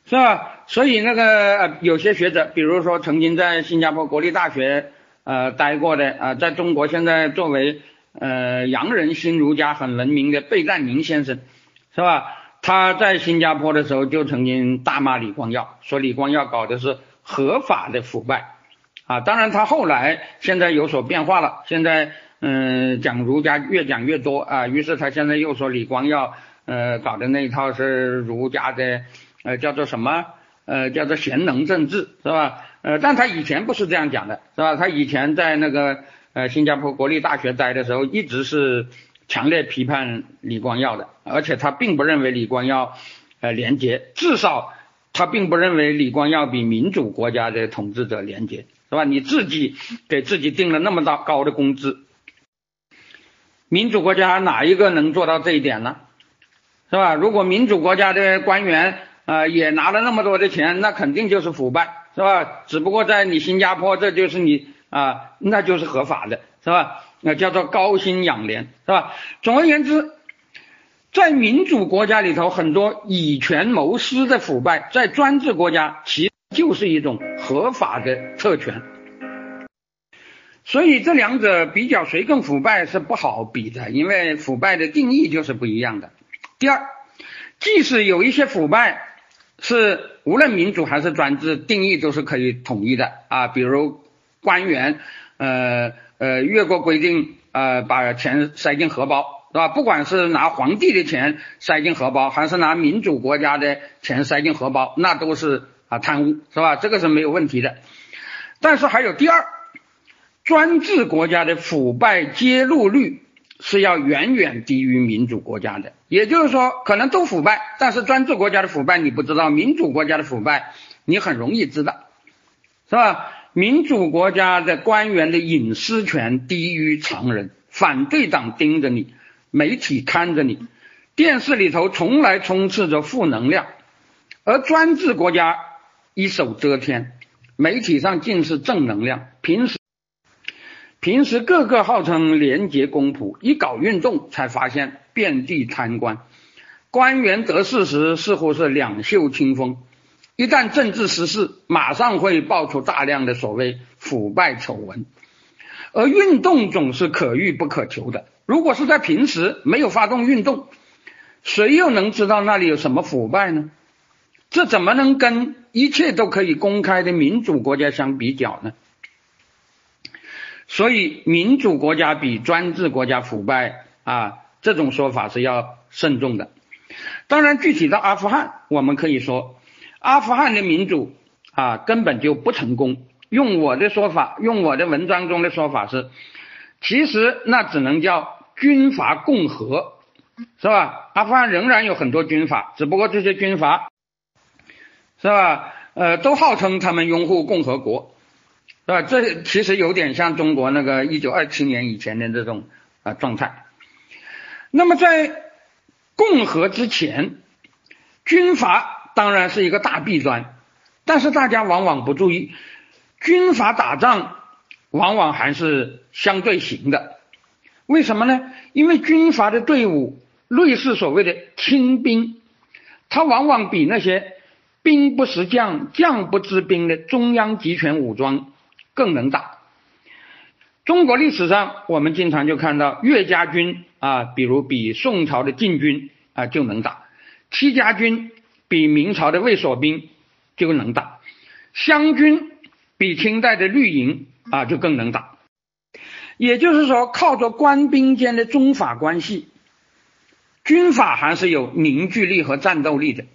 [SPEAKER 1] 是吧？所以那个有些学者，比如说曾经在新加坡国立大学呃待过的啊，在中国现在作为呃洋人新儒家很闻名的贝赞宁先生，是吧？他在新加坡的时候就曾经大骂李光耀，说李光耀搞的是合法的腐败啊。当然他后来现在有所变化了，现在嗯讲儒家越讲越多啊，于是他现在又说李光耀呃搞的那一套是儒家的。呃，叫做什么？呃，叫做贤能政治，是吧？呃，但他以前不是这样讲的，是吧？他以前在那个呃新加坡国立大学待的时候，一直是强烈批判李光耀的，而且他并不认为李光耀呃廉洁，至少他并不认为李光耀比民主国家的统治者廉洁，是吧？你自己给自己定了那么大高的工资，民主国家哪一个能做到这一点呢？是吧？如果民主国家的官员，啊，也拿了那么多的钱，那肯定就是腐败，是吧？只不过在你新加坡，这就是你啊，那就是合法的，是吧？那叫做高薪养廉，是吧？总而言之，在民主国家里头，很多以权谋私的腐败，在专制国家其实就是一种合法的特权。所以这两者比较谁更腐败是不好比的，因为腐败的定义就是不一样的。第二，即使有一些腐败，是无论民主还是专制，定义都是可以统一的啊。比如官员，呃呃，越过规定，呃，把钱塞进荷包，是吧？不管是拿皇帝的钱塞进荷包，还是拿民主国家的钱塞进荷包，那都是啊贪污，是吧？这个是没有问题的。但是还有第二，专制国家的腐败揭露率。是要远远低于民主国家的，也就是说，可能都腐败，但是专制国家的腐败你不知道，民主国家的腐败你很容易知道，是吧？民主国家的官员的隐私权低于常人，反对党盯着你，媒体看着你，电视里头从来充斥着负能量，而专制国家一手遮天，媒体上尽是正能量，平时。平时个个号称廉洁公仆，一搞运动才发现遍地贪官，官员得势时似乎是两袖清风，一旦政治失势，马上会爆出大量的所谓腐败丑闻。而运动总是可遇不可求的，如果是在平时没有发动运动，谁又能知道那里有什么腐败呢？这怎么能跟一切都可以公开的民主国家相比较呢？所以，民主国家比专制国家腐败啊，这种说法是要慎重的。当然，具体到阿富汗，我们可以说，阿富汗的民主啊根本就不成功。用我的说法，用我的文章中的说法是，其实那只能叫军阀共和，是吧？阿富汗仍然有很多军阀，只不过这些军阀，是吧？呃，都号称他们拥护共和国。是吧？这其实有点像中国那个一九二七年以前的这种啊状态。那么在共和之前，军阀当然是一个大弊端，但是大家往往不注意，军阀打仗往往还是相对行的。为什么呢？因为军阀的队伍类似所谓的轻兵，它往往比那些兵不识将、将不知兵的中央集权武装。更能打。中国历史上，我们经常就看到岳家军啊，比如比宋朝的禁军啊就能打；戚家军比明朝的卫所兵就能打；湘军比清代的绿营啊就更能打。也就是说，靠着官兵间的中法关系，军阀还是有凝聚力和战斗力的。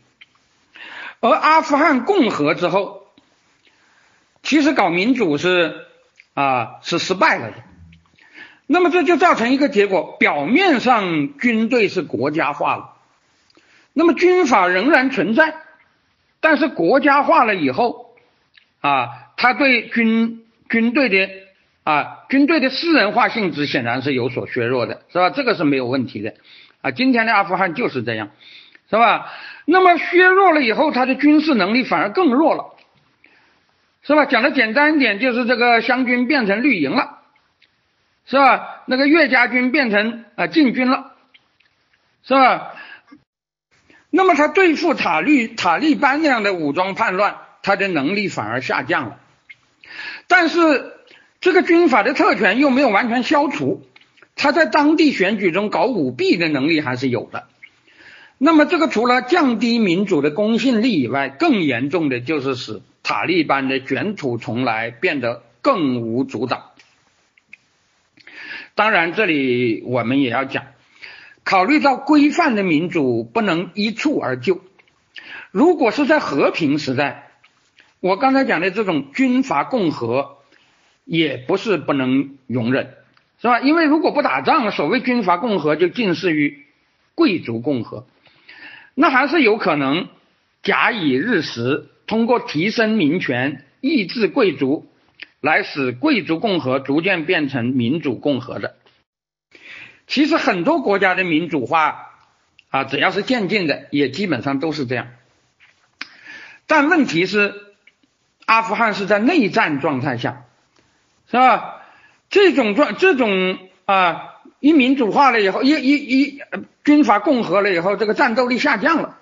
[SPEAKER 1] 而阿富汗共和之后，其实搞民主是啊是失败了的，那么这就造成一个结果，表面上军队是国家化了，那么军阀仍然存在，但是国家化了以后啊，他对军军队的啊军队的私人化性质显然是有所削弱的，是吧？这个是没有问题的啊，今天的阿富汗就是这样，是吧？那么削弱了以后，他的军事能力反而更弱了。是吧？讲的简单一点，就是这个湘军变成绿营了，是吧？那个岳家军变成啊禁军了，是吧？那么他对付塔利塔利班那样的武装叛乱，他的能力反而下降了。但是这个军阀的特权又没有完全消除，他在当地选举中搞舞弊的能力还是有的。那么这个除了降低民主的公信力以外，更严重的就是使塔利班的卷土重来变得更无阻挡。当然，这里我们也要讲，考虑到规范的民主不能一蹴而就。如果是在和平时代，我刚才讲的这种军阀共和也不是不能容忍，是吧？因为如果不打仗，所谓军阀共和就近似于贵族共和，那还是有可能假以日时，通过提升民权、抑制贵族。来使贵族共和逐渐变成民主共和的。其实很多国家的民主化啊，只要是渐进的，也基本上都是这样。但问题是，阿富汗是在内战状态下，是吧？这种状这种啊，一民主化了以后，一一一军阀共和了以后，这个战斗力下降了。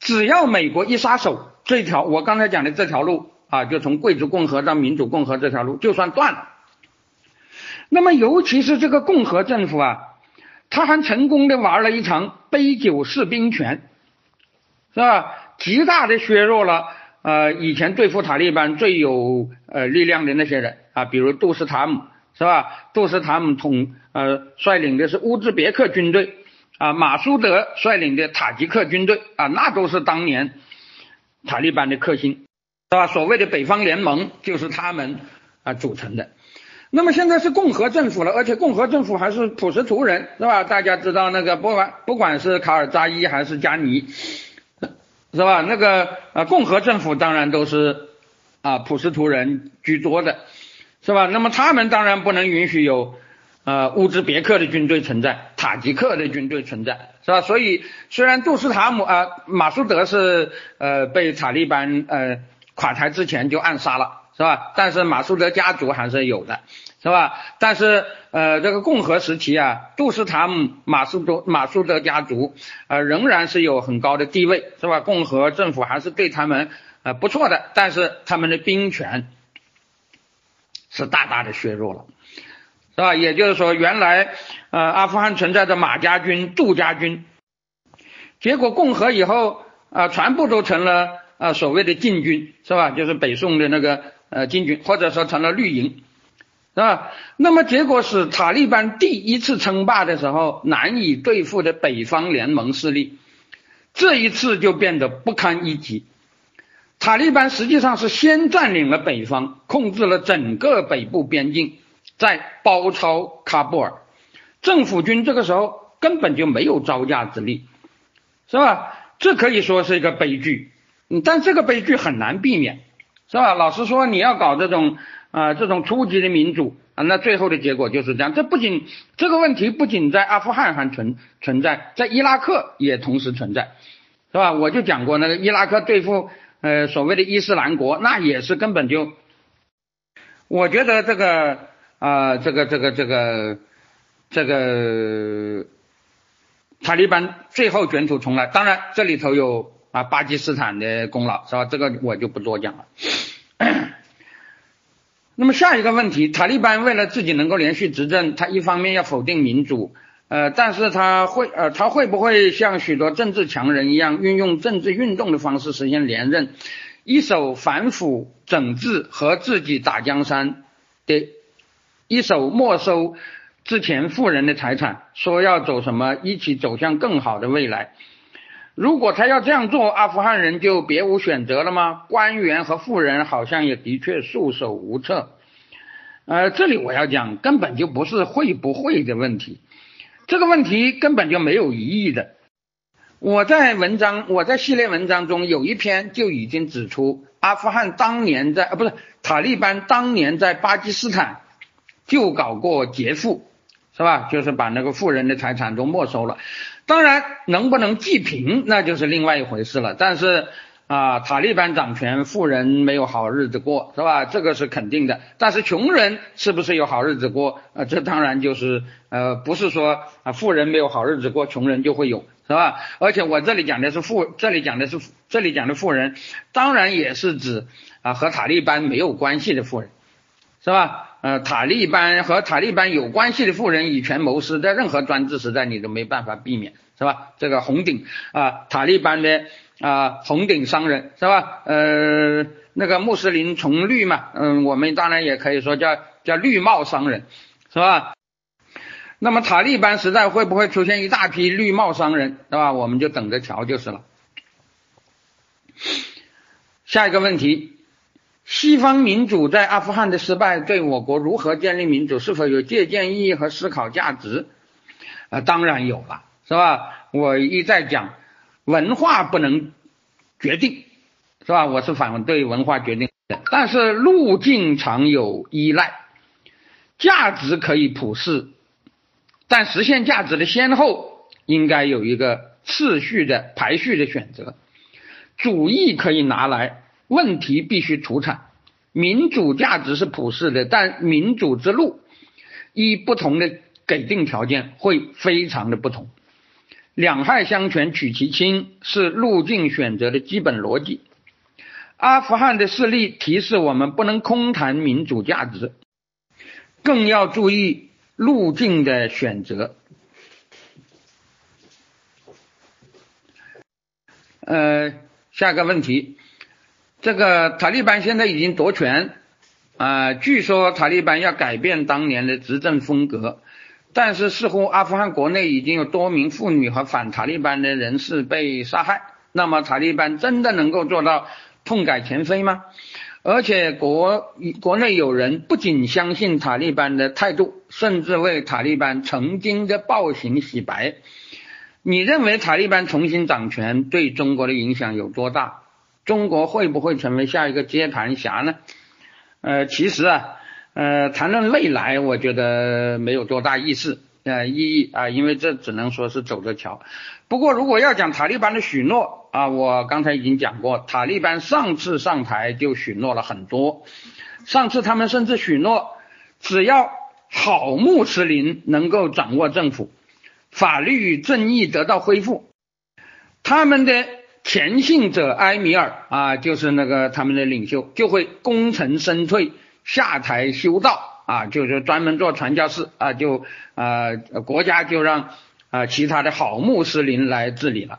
[SPEAKER 1] 只要美国一撒手，这条我刚才讲的这条路。啊，就从贵族共和到民主共和这条路就算断了。那么，尤其是这个共和政府啊，他还成功的玩了一场杯酒释兵权，是吧？极大的削弱了呃以前对付塔利班最有呃力量的那些人啊，比如杜斯塔姆，是吧？杜斯塔姆统呃率领的是乌兹别克军队啊，马苏德率领的塔吉克军队啊，那都是当年塔利班的克星。是吧？所谓的北方联盟就是他们啊组成的。那么现在是共和政府了，而且共和政府还是普什图人，是吧？大家知道那个不管不管是卡尔扎伊还是加尼，是吧？那个啊共和政府当然都是啊普什图人居多的，是吧？那么他们当然不能允许有呃乌兹别克的军队存在，塔吉克的军队存在，是吧？所以虽然杜斯塔姆啊马苏德是呃被塔利班呃。垮台之前就暗杀了，是吧？但是马苏德家族还是有的，是吧？但是呃，这个共和时期啊，杜斯塔姆马苏德马苏德家族呃仍然是有很高的地位，是吧？共和政府还是对他们呃不错的，但是他们的兵权是大大的削弱了，是吧？也就是说，原来呃阿富汗存在着马家军、杜家军，结果共和以后啊，全部都成了。啊，所谓的禁军是吧？就是北宋的那个呃禁军，或者说成了绿营，是吧？那么结果是塔利班第一次称霸的时候难以对付的北方联盟势力，这一次就变得不堪一击。塔利班实际上是先占领了北方，控制了整个北部边境，在包抄喀布尔，政府军这个时候根本就没有招架之力，是吧？这可以说是一个悲剧。嗯，但这个悲剧很难避免，是吧？老实说，你要搞这种啊这种初级的民主啊，那最后的结果就是这样。这不仅这个问题不仅在阿富汗还存存在，在伊拉克也同时存在，是吧？我就讲过那个伊拉克对付呃所谓的伊斯兰国，那也是根本就，我觉得这个啊这个这个这个这个塔利班最后卷土重来，当然这里头有。啊，巴基斯坦的功劳是吧？这个我就不多讲了。[coughs] 那么下一个问题，塔利班为了自己能够连续执政，他一方面要否定民主，呃，但是他会呃，他会不会像许多政治强人一样，运用政治运动的方式实现连任，一手反腐整治和自己打江山的，一手没收之前富人的财产，说要走什么一起走向更好的未来？如果他要这样做，阿富汗人就别无选择了吗？官员和富人好像也的确束手无策。呃，这里我要讲，根本就不是会不会的问题，这个问题根本就没有疑义的。我在文章，我在系列文章中有一篇就已经指出，阿富汗当年在啊不是塔利班当年在巴基斯坦就搞过劫富，是吧？就是把那个富人的财产都没收了。当然，能不能济贫那就是另外一回事了。但是，啊，塔利班掌权，富人没有好日子过，是吧？这个是肯定的。但是穷人是不是有好日子过？呃，这当然就是呃，不是说啊，富人没有好日子过，穷人就会有，是吧？而且我这里讲的是富，这里讲的是这里讲的富人，当然也是指啊和塔利班没有关系的富人，是吧？呃，塔利班和塔利班有关系的富人以权谋私，在任何专制时代你都没办法避免，是吧？这个红顶啊，塔利班的。啊，红顶商人是吧？呃，那个穆斯林从绿嘛，嗯，我们当然也可以说叫叫绿帽商人，是吧？那么塔利班时代会不会出现一大批绿帽商人，是吧？我们就等着瞧就是了。下一个问题，西方民主在阿富汗的失败对我国如何建立民主是否有借鉴意义和思考价值？啊，当然有了，是吧？我一再讲。文化不能决定，是吧？我是反对文化决定的，但是路径常有依赖，价值可以普世，但实现价值的先后应该有一个次序的排序的选择。主义可以拿来，问题必须除产。民主价值是普世的，但民主之路依不同的给定条件会非常的不同。两害相权取其轻是路径选择的基本逻辑。阿富汗的事例提示我们，不能空谈民主价值，更要注意路径的选择。呃，下个问题，这个塔利班现在已经夺权啊，据说塔利班要改变当年的执政风格。但是似乎阿富汗国内已经有多名妇女和反塔利班的人士被杀害，那么塔利班真的能够做到痛改前非吗？而且国国内有人不仅相信塔利班的态度，甚至为塔利班曾经的暴行洗白。你认为塔利班重新掌权对中国的影响有多大？中国会不会成为下一个接盘侠呢？呃，其实啊。呃，谈论未来，我觉得没有多大意思，呃，意义啊，因为这只能说是走着瞧。不过，如果要讲塔利班的许诺啊，我刚才已经讲过，塔利班上次上台就许诺了很多。上次他们甚至许诺，只要好穆斯林能够掌握政府，法律正义得到恢复，他们的前信者埃米尔啊，就是那个他们的领袖，就会功成身退。下台修道啊，就是专门做传教士啊，就啊国家就让啊其他的好穆斯林来治理了，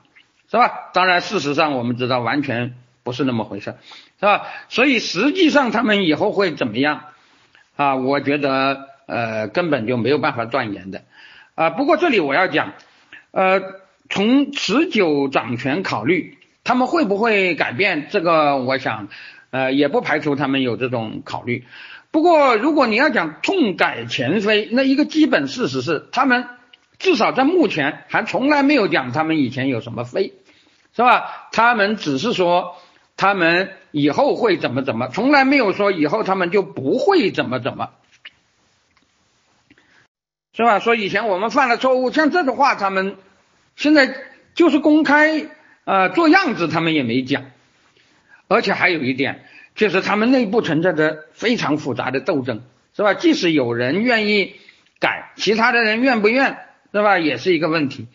[SPEAKER 1] 是吧？当然，事实上我们知道完全不是那么回事，是吧？所以实际上他们以后会怎么样啊？我觉得呃根本就没有办法断言的啊。不过这里我要讲，呃，从持久掌权考虑，他们会不会改变？这个我想。呃，也不排除他们有这种考虑。不过，如果你要讲痛改前非，那一个基本事实是，他们至少在目前还从来没有讲他们以前有什么非，是吧？他们只是说他们以后会怎么怎么，从来没有说以后他们就不会怎么怎么，是吧？说以前我们犯了错误，像这种话，他们现在就是公开呃做样子，他们也没讲。而且还有一点，就是他们内部存在着非常复杂的斗争，是吧？即使有人愿意改，其他的人愿不愿，是吧？也是一个问题。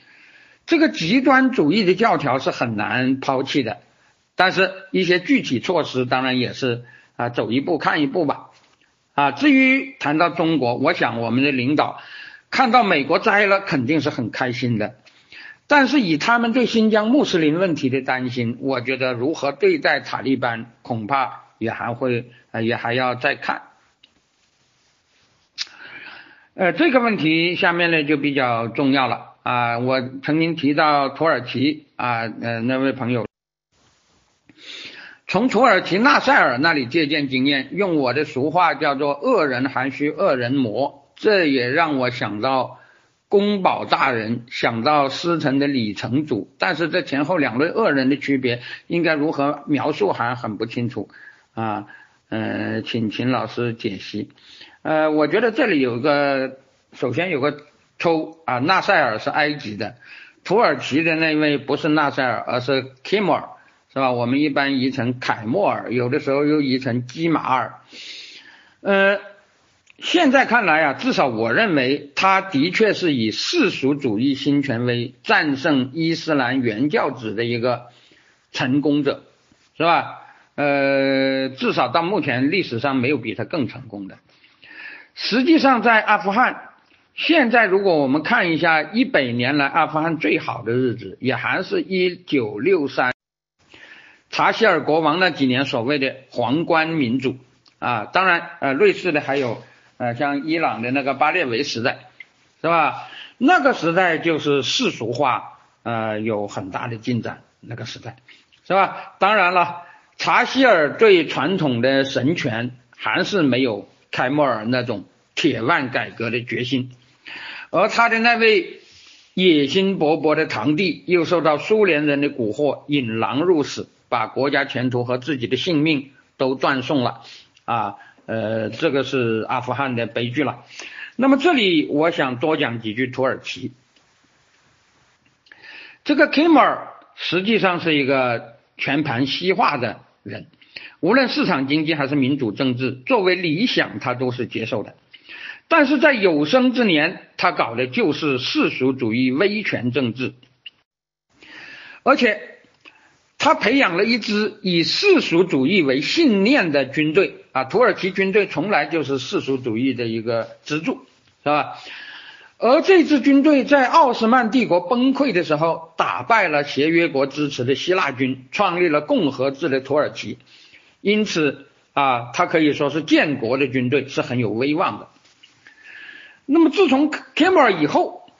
[SPEAKER 1] 这个极端主义的教条是很难抛弃的，但是一些具体措施当然也是啊，走一步看一步吧。啊，至于谈到中国，我想我们的领导看到美国栽了，肯定是很开心的。但是以他们对新疆穆斯林问题的担心，我觉得如何对待塔利班，恐怕也还会也还要再看。呃，这个问题下面呢就比较重要了啊。我曾经提到土耳其啊，呃，那位朋友从土耳其纳赛尔那里借鉴经验，用我的俗话叫做“恶人还需恶人磨”，这也让我想到。宫保大人想到师承的李成祖，但是这前后两位恶人的区别应该如何描述还很不清楚啊，嗯，请秦老师解析。呃，我觉得这里有个，首先有个抽啊，纳赛尔是埃及的，土耳其的那位不是纳赛尔，而是 Kimor，是吧？我们一般译成凯莫尔，有的时候又译成基马尔。呃，现在看来啊，至少我认为他的确是以世俗主义新权威战胜伊斯兰原教旨的一个成功者，是吧？呃，至少到目前历史上没有比他更成功的。实际上，在阿富汗，现在如果我们看一下一百年来阿富汗最好的日子，也还是一九六三查希尔国王那几年所谓的皇冠民主啊。当然，呃，类似的还有呃，像伊朗的那个巴列维时代，是吧？那个时代就是世俗化呃有很大的进展，那个时代，是吧？当然了。查希尔对传统的神权还是没有开莫尔那种铁腕改革的决心，而他的那位野心勃勃的堂弟又受到苏联人的蛊惑，引狼入室，把国家前途和自己的性命都断送了啊！呃，这个是阿富汗的悲剧了。那么这里我想多讲几句土耳其。这个 Kemal 实际上是一个。全盘西化的人，无论市场经济还是民主政治，作为理想他都是接受的。但是在有生之年，他搞的就是世俗主义威权政治，而且他培养了一支以世俗主义为信念的军队啊！土耳其军队从来就是世俗主义的一个支柱，是吧？而这支军队在奥斯曼帝国崩溃的时候，打败了协约国支持的希腊军，创立了共和制的土耳其。因此啊，他可以说是建国的军队，是很有威望的。那么自从 Kemal 以后，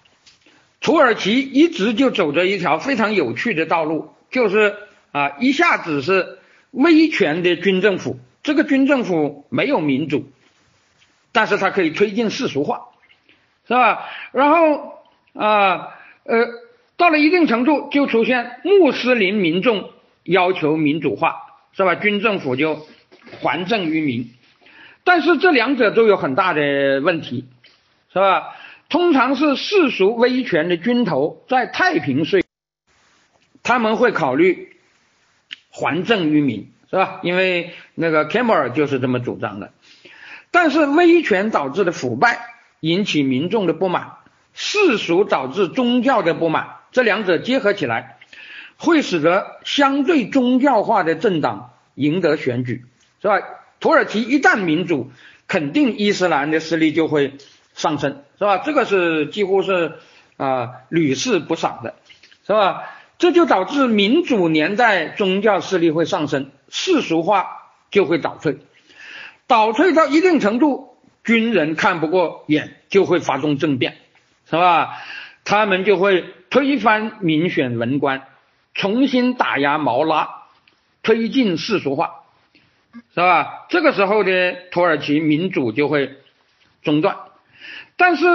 [SPEAKER 1] 土耳其一直就走着一条非常有趣的道路，就是啊，一下子是威权的军政府，这个军政府没有民主，但是它可以推进世俗化。是吧？然后啊呃，到了一定程度，就出现穆斯林民众要求民主化，是吧？军政府就还政于民。但是这两者都有很大的问题，是吧？通常是世俗威权的军头在太平岁，他们会考虑还政于民，是吧？因为那个 Kemal 就是这么主张的。但是威权导致的腐败。引起民众的不满，世俗导致宗教的不满，这两者结合起来，会使得相对宗教化的政党赢得选举，是吧？土耳其一旦民主，肯定伊斯兰的势力就会上升，是吧？这个是几乎是啊屡试不爽的，是吧？这就导致民主年代宗教势力会上升，世俗化就会倒退，倒退到一定程度。军人看不过眼，就会发动政变，是吧？他们就会推翻民选文官，重新打压毛拉，推进世俗化，是吧？这个时候的土耳其民主就会中断。但是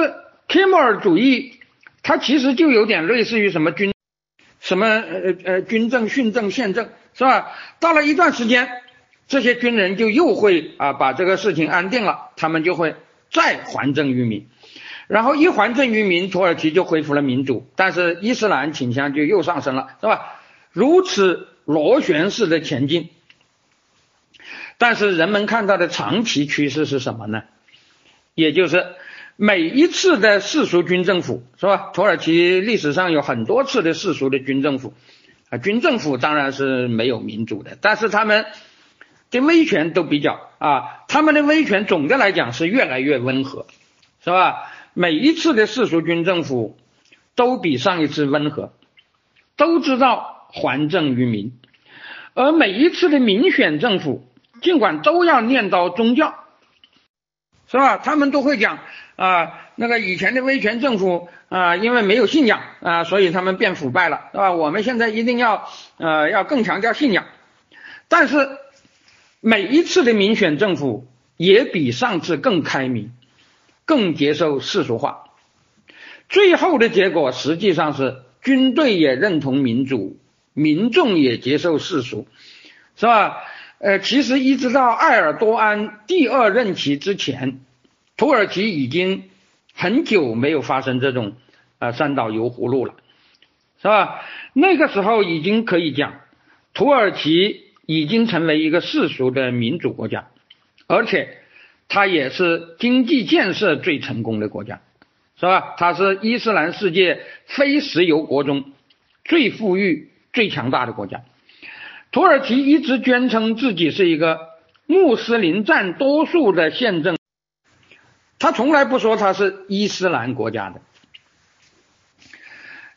[SPEAKER 1] Kemal 主义，它其实就有点类似于什么军，什么呃呃军政、训政、宪政，是吧？到了一段时间。这些军人就又会啊把这个事情安定了，他们就会再还政于民，然后一还政于民，土耳其就恢复了民主，但是伊斯兰倾向就又上升了，是吧？如此螺旋式的前进，但是人们看到的长期趋势是什么呢？也就是每一次的世俗军政府，是吧？土耳其历史上有很多次的世俗的军政府啊，军政府当然是没有民主的，但是他们。这威权都比较啊，他们的威权总的来讲是越来越温和，是吧？每一次的世俗军政府都比上一次温和，都知道还政于民，而每一次的民选政府尽管都要念叨宗教，是吧？他们都会讲啊，那个以前的威权政府啊，因为没有信仰啊，所以他们变腐败了，是吧？我们现在一定要呃要更强调信仰，但是。每一次的民选政府也比上次更开明，更接受世俗化。最后的结果实际上是军队也认同民主，民众也接受世俗，是吧？呃，其实一直到埃尔多安第二任期之前，土耳其已经很久没有发生这种啊三岛油葫芦了，是吧？那个时候已经可以讲。土耳其已经成为一个世俗的民主国家，而且它也是经济建设最成功的国家，是吧？它是伊斯兰世界非石油国中最富裕、最强大的国家。土耳其一直宣称自己是一个穆斯林占多数的宪政，他从来不说他是伊斯兰国家的。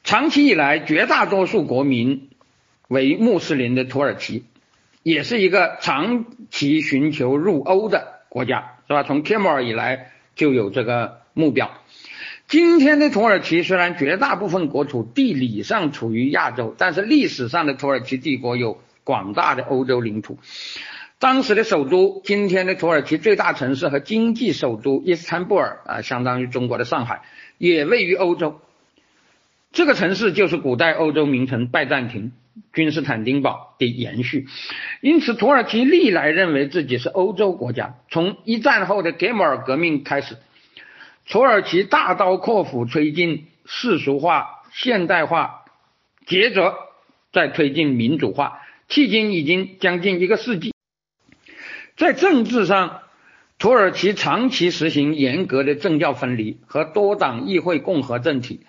[SPEAKER 1] 长期以来，绝大多数国民为穆斯林的土耳其，也是一个长期寻求入欧的国家，是吧？从 Kemal 以来就有这个目标。今天的土耳其虽然绝大部分国土地理上处于亚洲，但是历史上的土耳其帝国有广大的欧洲领土。当时的首都，今天的土耳其最大城市和经济首都伊斯坦布尔啊，相当于中国的上海，也位于欧洲。这个城市就是古代欧洲名城拜占庭、君士坦丁堡的延续，因此土耳其历来认为自己是欧洲国家。从一战后的格马尔革命开始，土耳其大刀阔斧推进世俗化、现代化，接着再推进民主化，迄今已经将近一个世纪。在政治上，土耳其长期实行严格的政教分离和多党议会共和政体。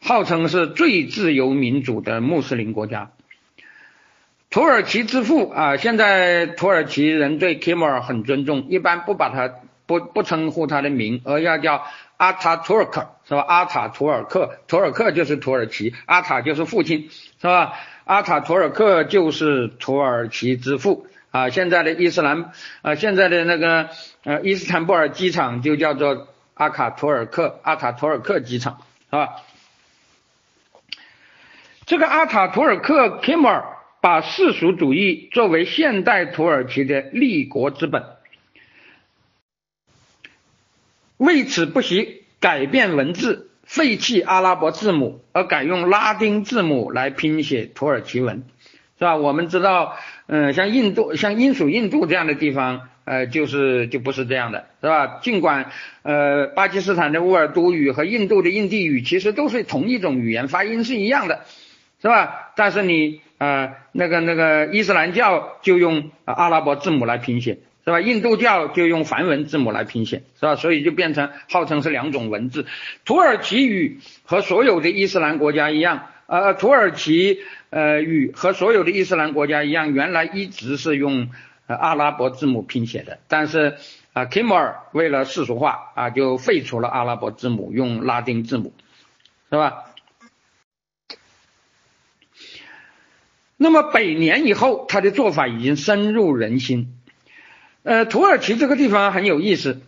[SPEAKER 1] 号称是最自由民主的穆斯林国家，土耳其之父啊！现在土耳其人对 Kemal 很尊重，一般不把他不不称呼他的名，而要叫阿塔图尔克，是吧？阿塔图尔克，图尔克就是土耳其，阿塔就是父亲，是吧？阿塔图尔克就是土耳其之父啊！现在的伊斯兰啊，现在的那个呃伊斯坦布尔机场就叫做阿卡图尔克阿塔图尔克机场，是吧？这个阿塔图尔克 Kemal 把世俗主义作为现代土耳其的立国之本，为此不惜改变文字，废弃阿拉伯字母，而改用拉丁字母来拼写土耳其文，是吧？我们知道，嗯，像印度、像英属印度这样的地方，呃，就是就不是这样的，是吧？尽管，呃，巴基斯坦的乌尔都语和印度的印地语其实都是同一种语言，发音是一样的。是吧？但是你呃那个那个伊斯兰教就用阿拉伯字母来拼写，是吧？印度教就用梵文字母来拼写，是吧？所以就变成号称是两种文字。土耳其语和所有的伊斯兰国家一样，呃，土耳其呃语和所有的伊斯兰国家一样，原来一直是用阿拉伯字母拼写的，但是啊，Kemal 为了世俗化啊，就废除了阿拉伯字母，用拉丁字母，是吧？那么百年以后，他的做法已经深入人心。呃，土耳其这个地方很有意思，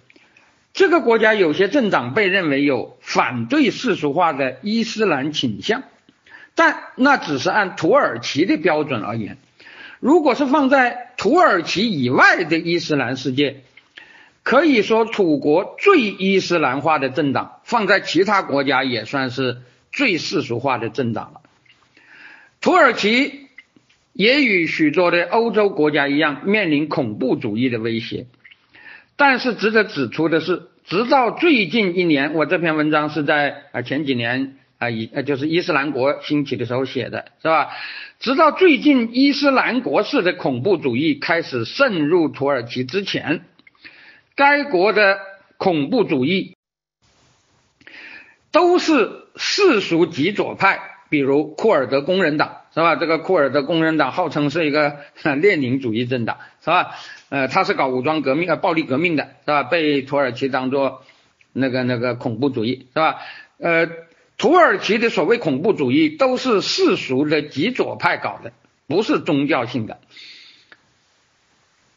[SPEAKER 1] 这个国家有些政党被认为有反对世俗化的伊斯兰倾向，但那只是按土耳其的标准而言。如果是放在土耳其以外的伊斯兰世界，可以说土国最伊斯兰化的政党，放在其他国家也算是最世俗化的政党了。土耳其。也与许多的欧洲国家一样，面临恐怖主义的威胁。但是值得指出的是，直到最近一年，我这篇文章是在啊前几年啊以呃就是伊斯兰国兴起的时候写的，是吧？直到最近伊斯兰国式的恐怖主义开始渗入土耳其之前，该国的恐怖主义都是世俗极左派，比如库尔德工人党。是吧？这个库尔德工人党号称是一个 [laughs] 列宁主义政党，是吧？呃，他是搞武装革命、呃暴力革命的，是吧？被土耳其当做那个那个恐怖主义，是吧？呃，土耳其的所谓恐怖主义都是世俗的极左派搞的，不是宗教性的，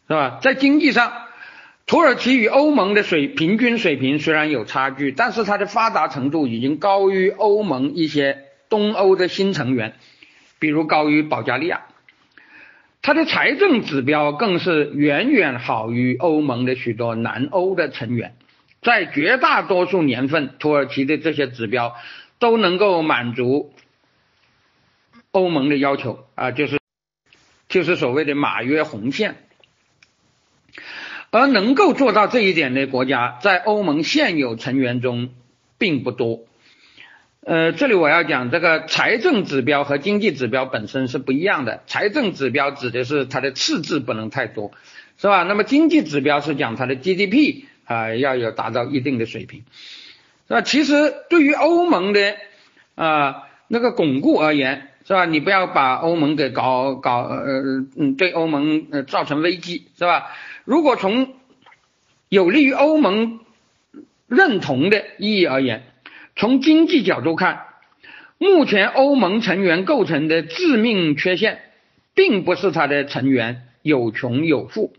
[SPEAKER 1] 是吧？在经济上，土耳其与欧盟的水平均水平虽然有差距，但是它的发达程度已经高于欧盟一些东欧的新成员。比如高于保加利亚，它的财政指标更是远远好于欧盟的许多南欧的成员，在绝大多数年份，土耳其的这些指标都能够满足欧盟的要求啊，就是就是所谓的马约红线，而能够做到这一点的国家，在欧盟现有成员中并不多。呃，这里我要讲这个财政指标和经济指标本身是不一样的。财政指标指的是它的赤字不能太多，是吧？那么经济指标是讲它的 GDP 啊要有达到一定的水平，是吧？其实对于欧盟的啊那个巩固而言，是吧？你不要把欧盟给搞搞呃嗯对欧盟造成危机，是吧？如果从有利于欧盟认同的意义而言。从经济角度看，目前欧盟成员构成的致命缺陷，并不是它的成员有穷有富，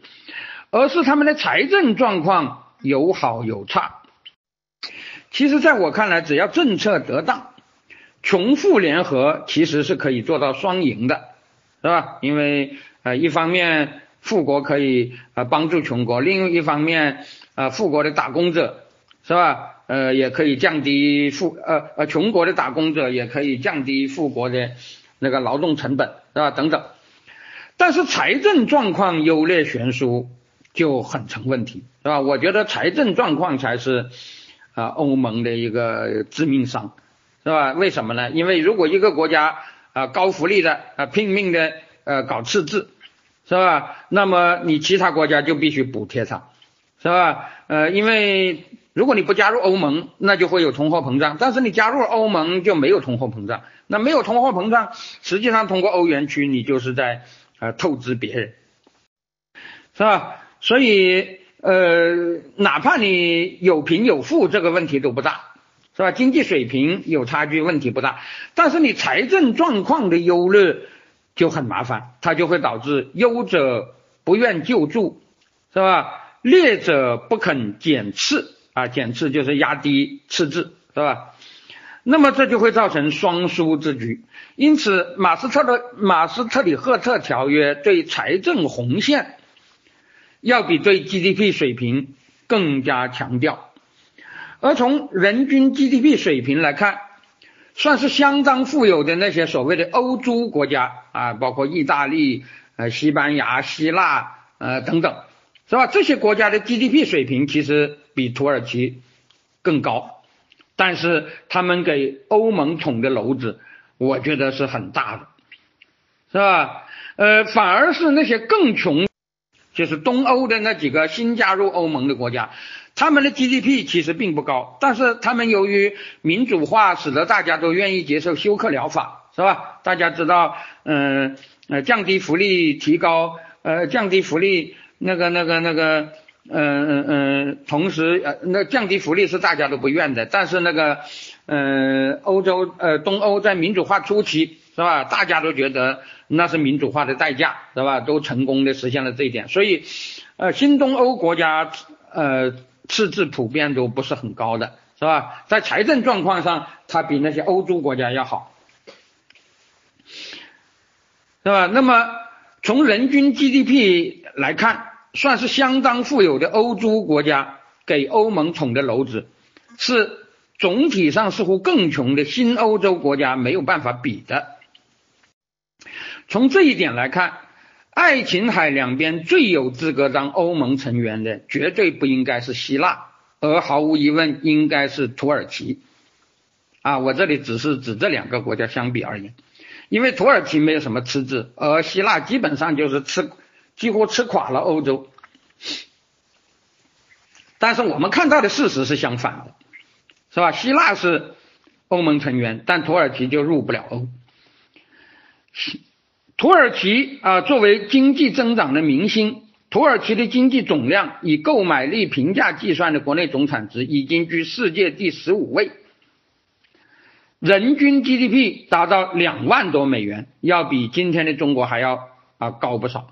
[SPEAKER 1] 而是他们的财政状况有好有差。其实，在我看来，只要政策得当，穷富联合其实是可以做到双赢的，是吧？因为呃，一方面富国可以呃帮助穷国，另一方面呃富国的打工者，是吧？呃，也可以降低富呃呃穷国的打工者也可以降低富国的那个劳动成本，是吧？等等。但是财政状况优劣悬殊就很成问题，是吧？我觉得财政状况才是啊欧盟的一个致命伤，是吧？为什么呢？因为如果一个国家啊高福利的啊拼命的呃搞赤字，是吧？那么你其他国家就必须补贴它，是吧？呃，因为。如果你不加入欧盟，那就会有通货膨胀。但是你加入欧盟就没有通货膨胀。那没有通货膨胀，实际上通过欧元区，你就是在呃透支别人，是吧？所以呃，哪怕你有贫有富，这个问题都不大，是吧？经济水平有差距，问题不大。但是你财政状况的优劣就很麻烦，它就会导致优者不愿救助，是吧？劣者不肯减次。啊，减赤就是压低赤字，是吧？那么这就会造成双输之局。因此，马斯特的马斯特里赫特条约对财政红线要比对 GDP 水平更加强调。而从人均 GDP 水平来看，算是相当富有的那些所谓的欧洲国家啊，包括意大利、呃西班牙、希腊呃等等。是吧？这些国家的 GDP 水平其实比土耳其更高，但是他们给欧盟捅的篓子，我觉得是很大的，是吧？呃，反而是那些更穷，就是东欧的那几个新加入欧盟的国家，他们的 GDP 其实并不高，但是他们由于民主化，使得大家都愿意接受休克疗法，是吧？大家知道，嗯呃，降低福利，提高呃，降低福利。那个、那个、那个，嗯嗯嗯，同时呃，那降低福利是大家都不愿的，但是那个，嗯，欧洲呃东欧在民主化初期是吧，大家都觉得那是民主化的代价是吧，都成功的实现了这一点，所以呃新东欧国家呃赤字普遍都不是很高的，是吧，在财政状况上，它比那些欧洲国家要好，是吧？那么从人均 GDP。来看，算是相当富有的欧洲国家给欧盟捅的篓子，是总体上似乎更穷的新欧洲国家没有办法比的。从这一点来看，爱琴海两边最有资格当欧盟成员的，绝对不应该是希腊，而毫无疑问应该是土耳其。啊，我这里只是指这两个国家相比而言，因为土耳其没有什么赤字，而希腊基本上就是吃。几乎吃垮了欧洲，但是我们看到的事实是相反的，是吧？希腊是欧盟成员，但土耳其就入不了欧。土耳其啊，作为经济增长的明星，土耳其的经济总量以购买力平价计算的国内总产值已经居世界第十五位，人均 GDP 达到两万多美元，要比今天的中国还要啊高不少。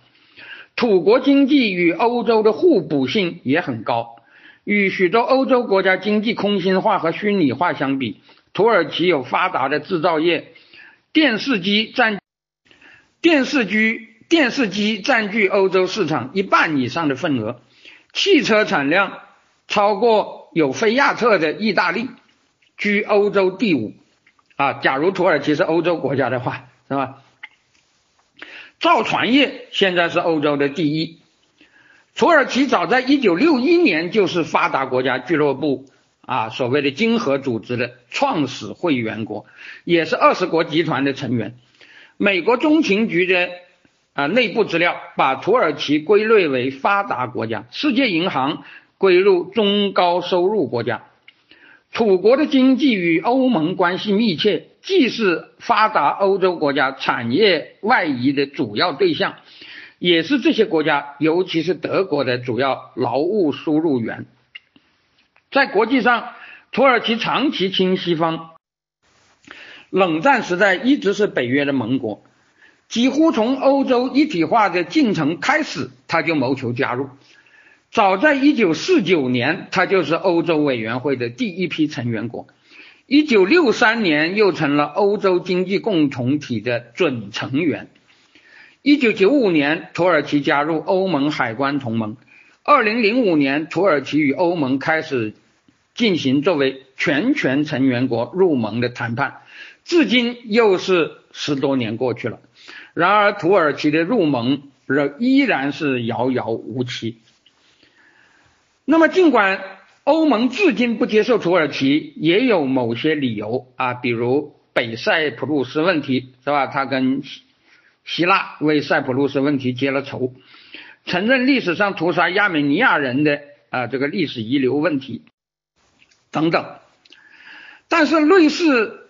[SPEAKER 1] 土国经济与欧洲的互补性也很高，与许多欧洲国家经济空心化和虚拟化相比，土耳其有发达的制造业，电视机占电视机电视机占据欧洲市场一半以上的份额，汽车产量超过有菲亚特的意大利，居欧洲第五啊。假如土耳其是欧洲国家的话，是吧？造船业现在是欧洲的第一，土耳其早在一九六一年就是发达国家俱乐部啊，所谓的经合组织的创始会员国，也是二十国集团的成员。美国中情局的啊内部资料把土耳其归类为发达国家，世界银行归入中高收入国家。楚国的经济与欧盟关系密切，既是发达欧洲国家产业外移的主要对象，也是这些国家，尤其是德国的主要劳务输入源。在国际上，土耳其长期亲西方，冷战时代一直是北约的盟国，几乎从欧洲一体化的进程开始，他就谋求加入。早在1949年，他就是欧洲委员会的第一批成员国。1963年，又成了欧洲经济共同体的准成员。1995年，土耳其加入欧盟海关同盟。2005年，土耳其与欧盟开始。进行作为全权成员国入盟的谈判，至今又是十多年过去了。然而，土耳其的入盟仍依然是遥遥无期。那么，尽管欧盟至今不接受土耳其，也有某些理由啊，比如北塞浦路斯问题是吧？他跟希腊为塞浦路斯问题结了仇，承认历史上屠杀亚美尼亚人的啊这个历史遗留问题。等等，但是类似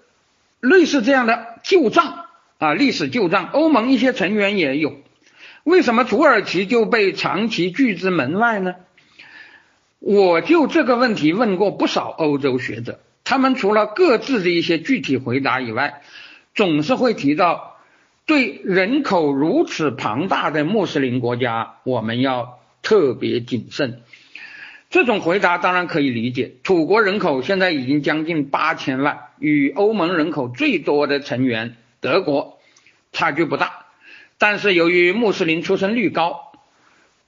[SPEAKER 1] 类似这样的旧账啊，历史旧账，欧盟一些成员也有。为什么土耳其就被长期拒之门外呢？我就这个问题问过不少欧洲学者，他们除了各自的一些具体回答以外，总是会提到对人口如此庞大的穆斯林国家，我们要特别谨慎。这种回答当然可以理解。土国人口现在已经将近八千万，与欧盟人口最多的成员德国差距不大。但是由于穆斯林出生率高，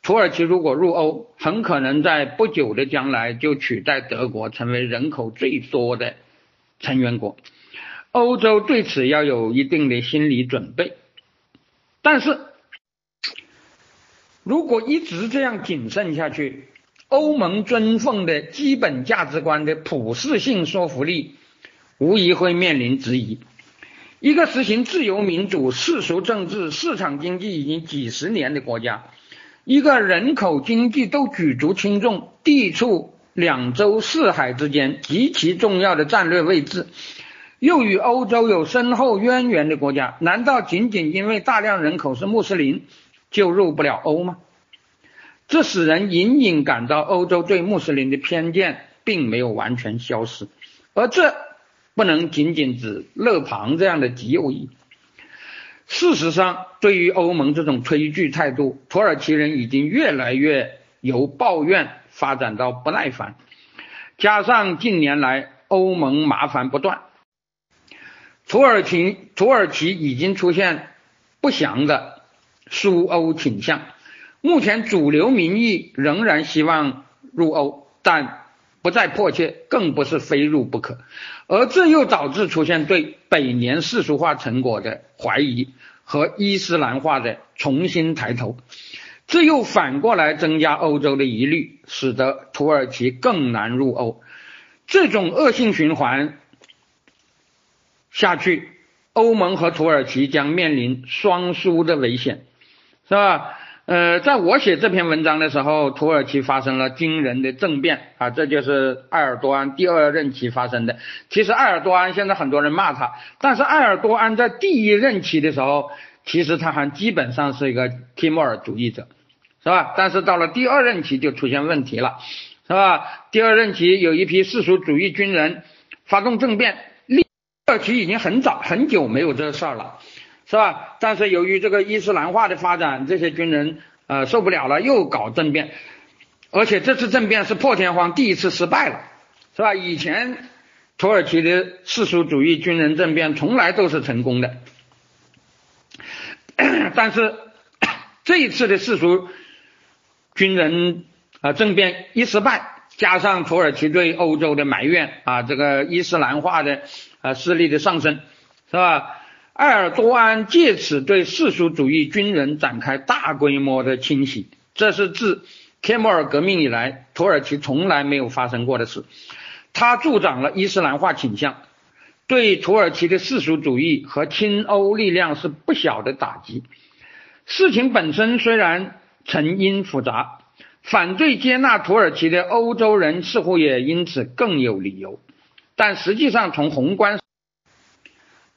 [SPEAKER 1] 土耳其如果入欧，很可能在不久的将来就取代德国成为人口最多的成员国。欧洲对此要有一定的心理准备。但是如果一直这样谨慎下去，欧盟尊奉的基本价值观的普适性说服力，无疑会面临质疑。一个实行自由民主、世俗政治、市场经济已经几十年的国家，一个人口、经济都举足轻重、地处两洲四海之间极其重要的战略位置，又与欧洲有深厚渊源的国家，难道仅仅因为大量人口是穆斯林就入不了欧吗？这使人隐隐感到，欧洲对穆斯林的偏见并没有完全消失，而这不能仅仅指勒庞这样的极右翼。事实上，对于欧盟这种推拒态度，土耳其人已经越来越由抱怨发展到不耐烦。加上近年来欧盟麻烦不断，土耳其土耳其已经出现不祥的苏欧倾向。目前主流民意仍然希望入欧，但不再迫切，更不是非入不可。而这又导致出现对百年世俗化成果的怀疑和伊斯兰化的重新抬头，这又反过来增加欧洲的疑虑，使得土耳其更难入欧。这种恶性循环下去，欧盟和土耳其将面临双输的危险，是吧？呃，在我写这篇文章的时候，土耳其发生了惊人的政变啊，这就是埃尔多安第二任期发生的。其实埃尔多安现在很多人骂他，但是埃尔多安在第一任期的时候，其实他还基本上是一个提莫尔主义者，是吧？但是到了第二任期就出现问题了，是吧？第二任期有一批世俗主义军人发动政变，土耳其已经很早很久没有这事儿了。是吧？但是由于这个伊斯兰化的发展，这些军人呃受不了了，又搞政变，而且这次政变是破天荒第一次失败了，是吧？以前土耳其的世俗主义军人政变从来都是成功的，[clears throat] 但是 [clears throat] 这一次的世俗军人啊政变一失败，加上土耳其对欧洲的埋怨啊，这个伊斯兰化的啊势力的上升，是吧？埃尔多安借此对世俗主义军人展开大规模的清洗，这是自帖木儿革命以来土耳其从来没有发生过的事。它助长了伊斯兰化倾向，对土耳其的世俗主义和亲欧力量是不小的打击。事情本身虽然成因复杂，反对接纳土耳其的欧洲人似乎也因此更有理由。但实际上，从宏观，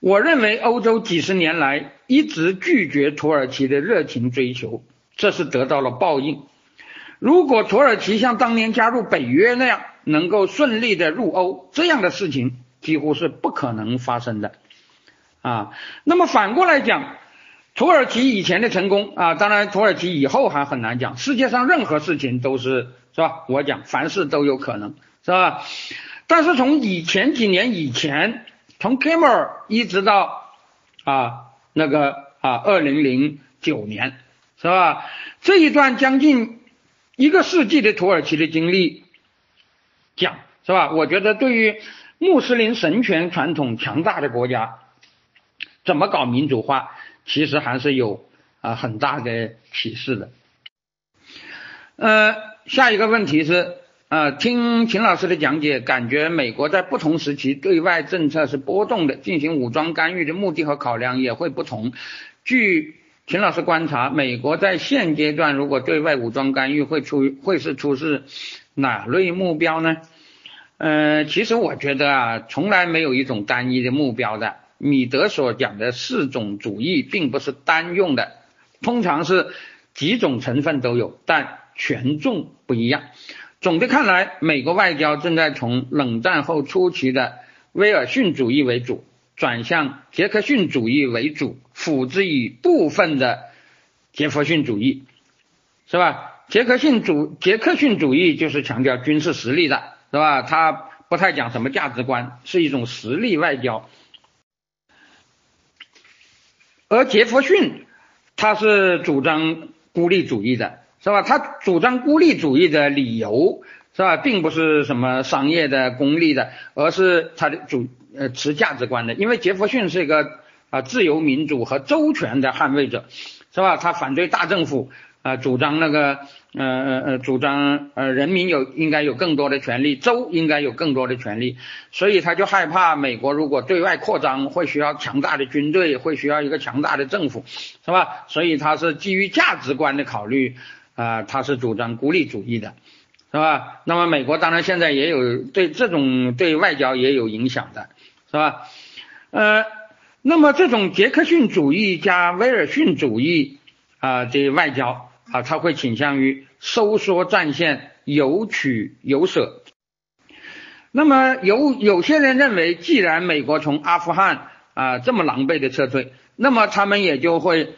[SPEAKER 1] 我认为欧洲几十年来一直拒绝土耳其的热情追求，这是得到了报应。如果土耳其像当年加入北约那样能够顺利的入欧，这样的事情几乎是不可能发生的啊。那么反过来讲，土耳其以前的成功啊，当然土耳其以后还很难讲。世界上任何事情都是是吧？我讲凡事都有可能是吧？但是从以前几年以前，从 k e m e r 一直到啊那个啊二零零九年是吧？这一段将近一个世纪的土耳其的经历讲是吧？我觉得对于穆斯林神权传统强大的国家，怎么搞民主化，其实还是有啊很大的启示的。呃，下一个问题是。呃，听秦老师的讲解，感觉美国在不同时期对外政策是波动的，进行武装干预的目的和考量也会不同。据秦老师观察，美国在现阶段如果对外武装干预，会出会是出示哪类目标呢？呃，其实我觉得啊，从来没有一种单一的目标的。米德所讲的四种主义并不是单用的，通常是几种成分都有，但权重不一样。总的看来，美国外交正在从冷战后初期的威尔逊主义为主，转向杰克逊主义为主，辅之以部分的杰弗逊主义，是吧？杰克逊主杰克逊主义就是强调军事实力的，是吧？他不太讲什么价值观，是一种实力外交。而杰弗逊他是主张孤立主义的。是吧？他主张孤立主义的理由是吧，并不是什么商业的、功利的，而是他的主呃持价值观的。因为杰弗逊是一个啊自由民主和周全的捍卫者，是吧？他反对大政府啊，主张那个呃呃呃，主张呃人民有应该有更多的权利，州应该有更多的权利，所以他就害怕美国如果对外扩张会需要强大的军队，会需要一个强大的政府，是吧？所以他是基于价值观的考虑。啊，他是主张孤立主义的，是吧？那么美国当然现在也有对这种对外交也有影响的，是吧？呃，那么这种杰克逊主义加威尔逊主义啊的外交啊，他会倾向于收缩战线，有取有舍。那么有有些人认为，既然美国从阿富汗啊这么狼狈的撤退，那么他们也就会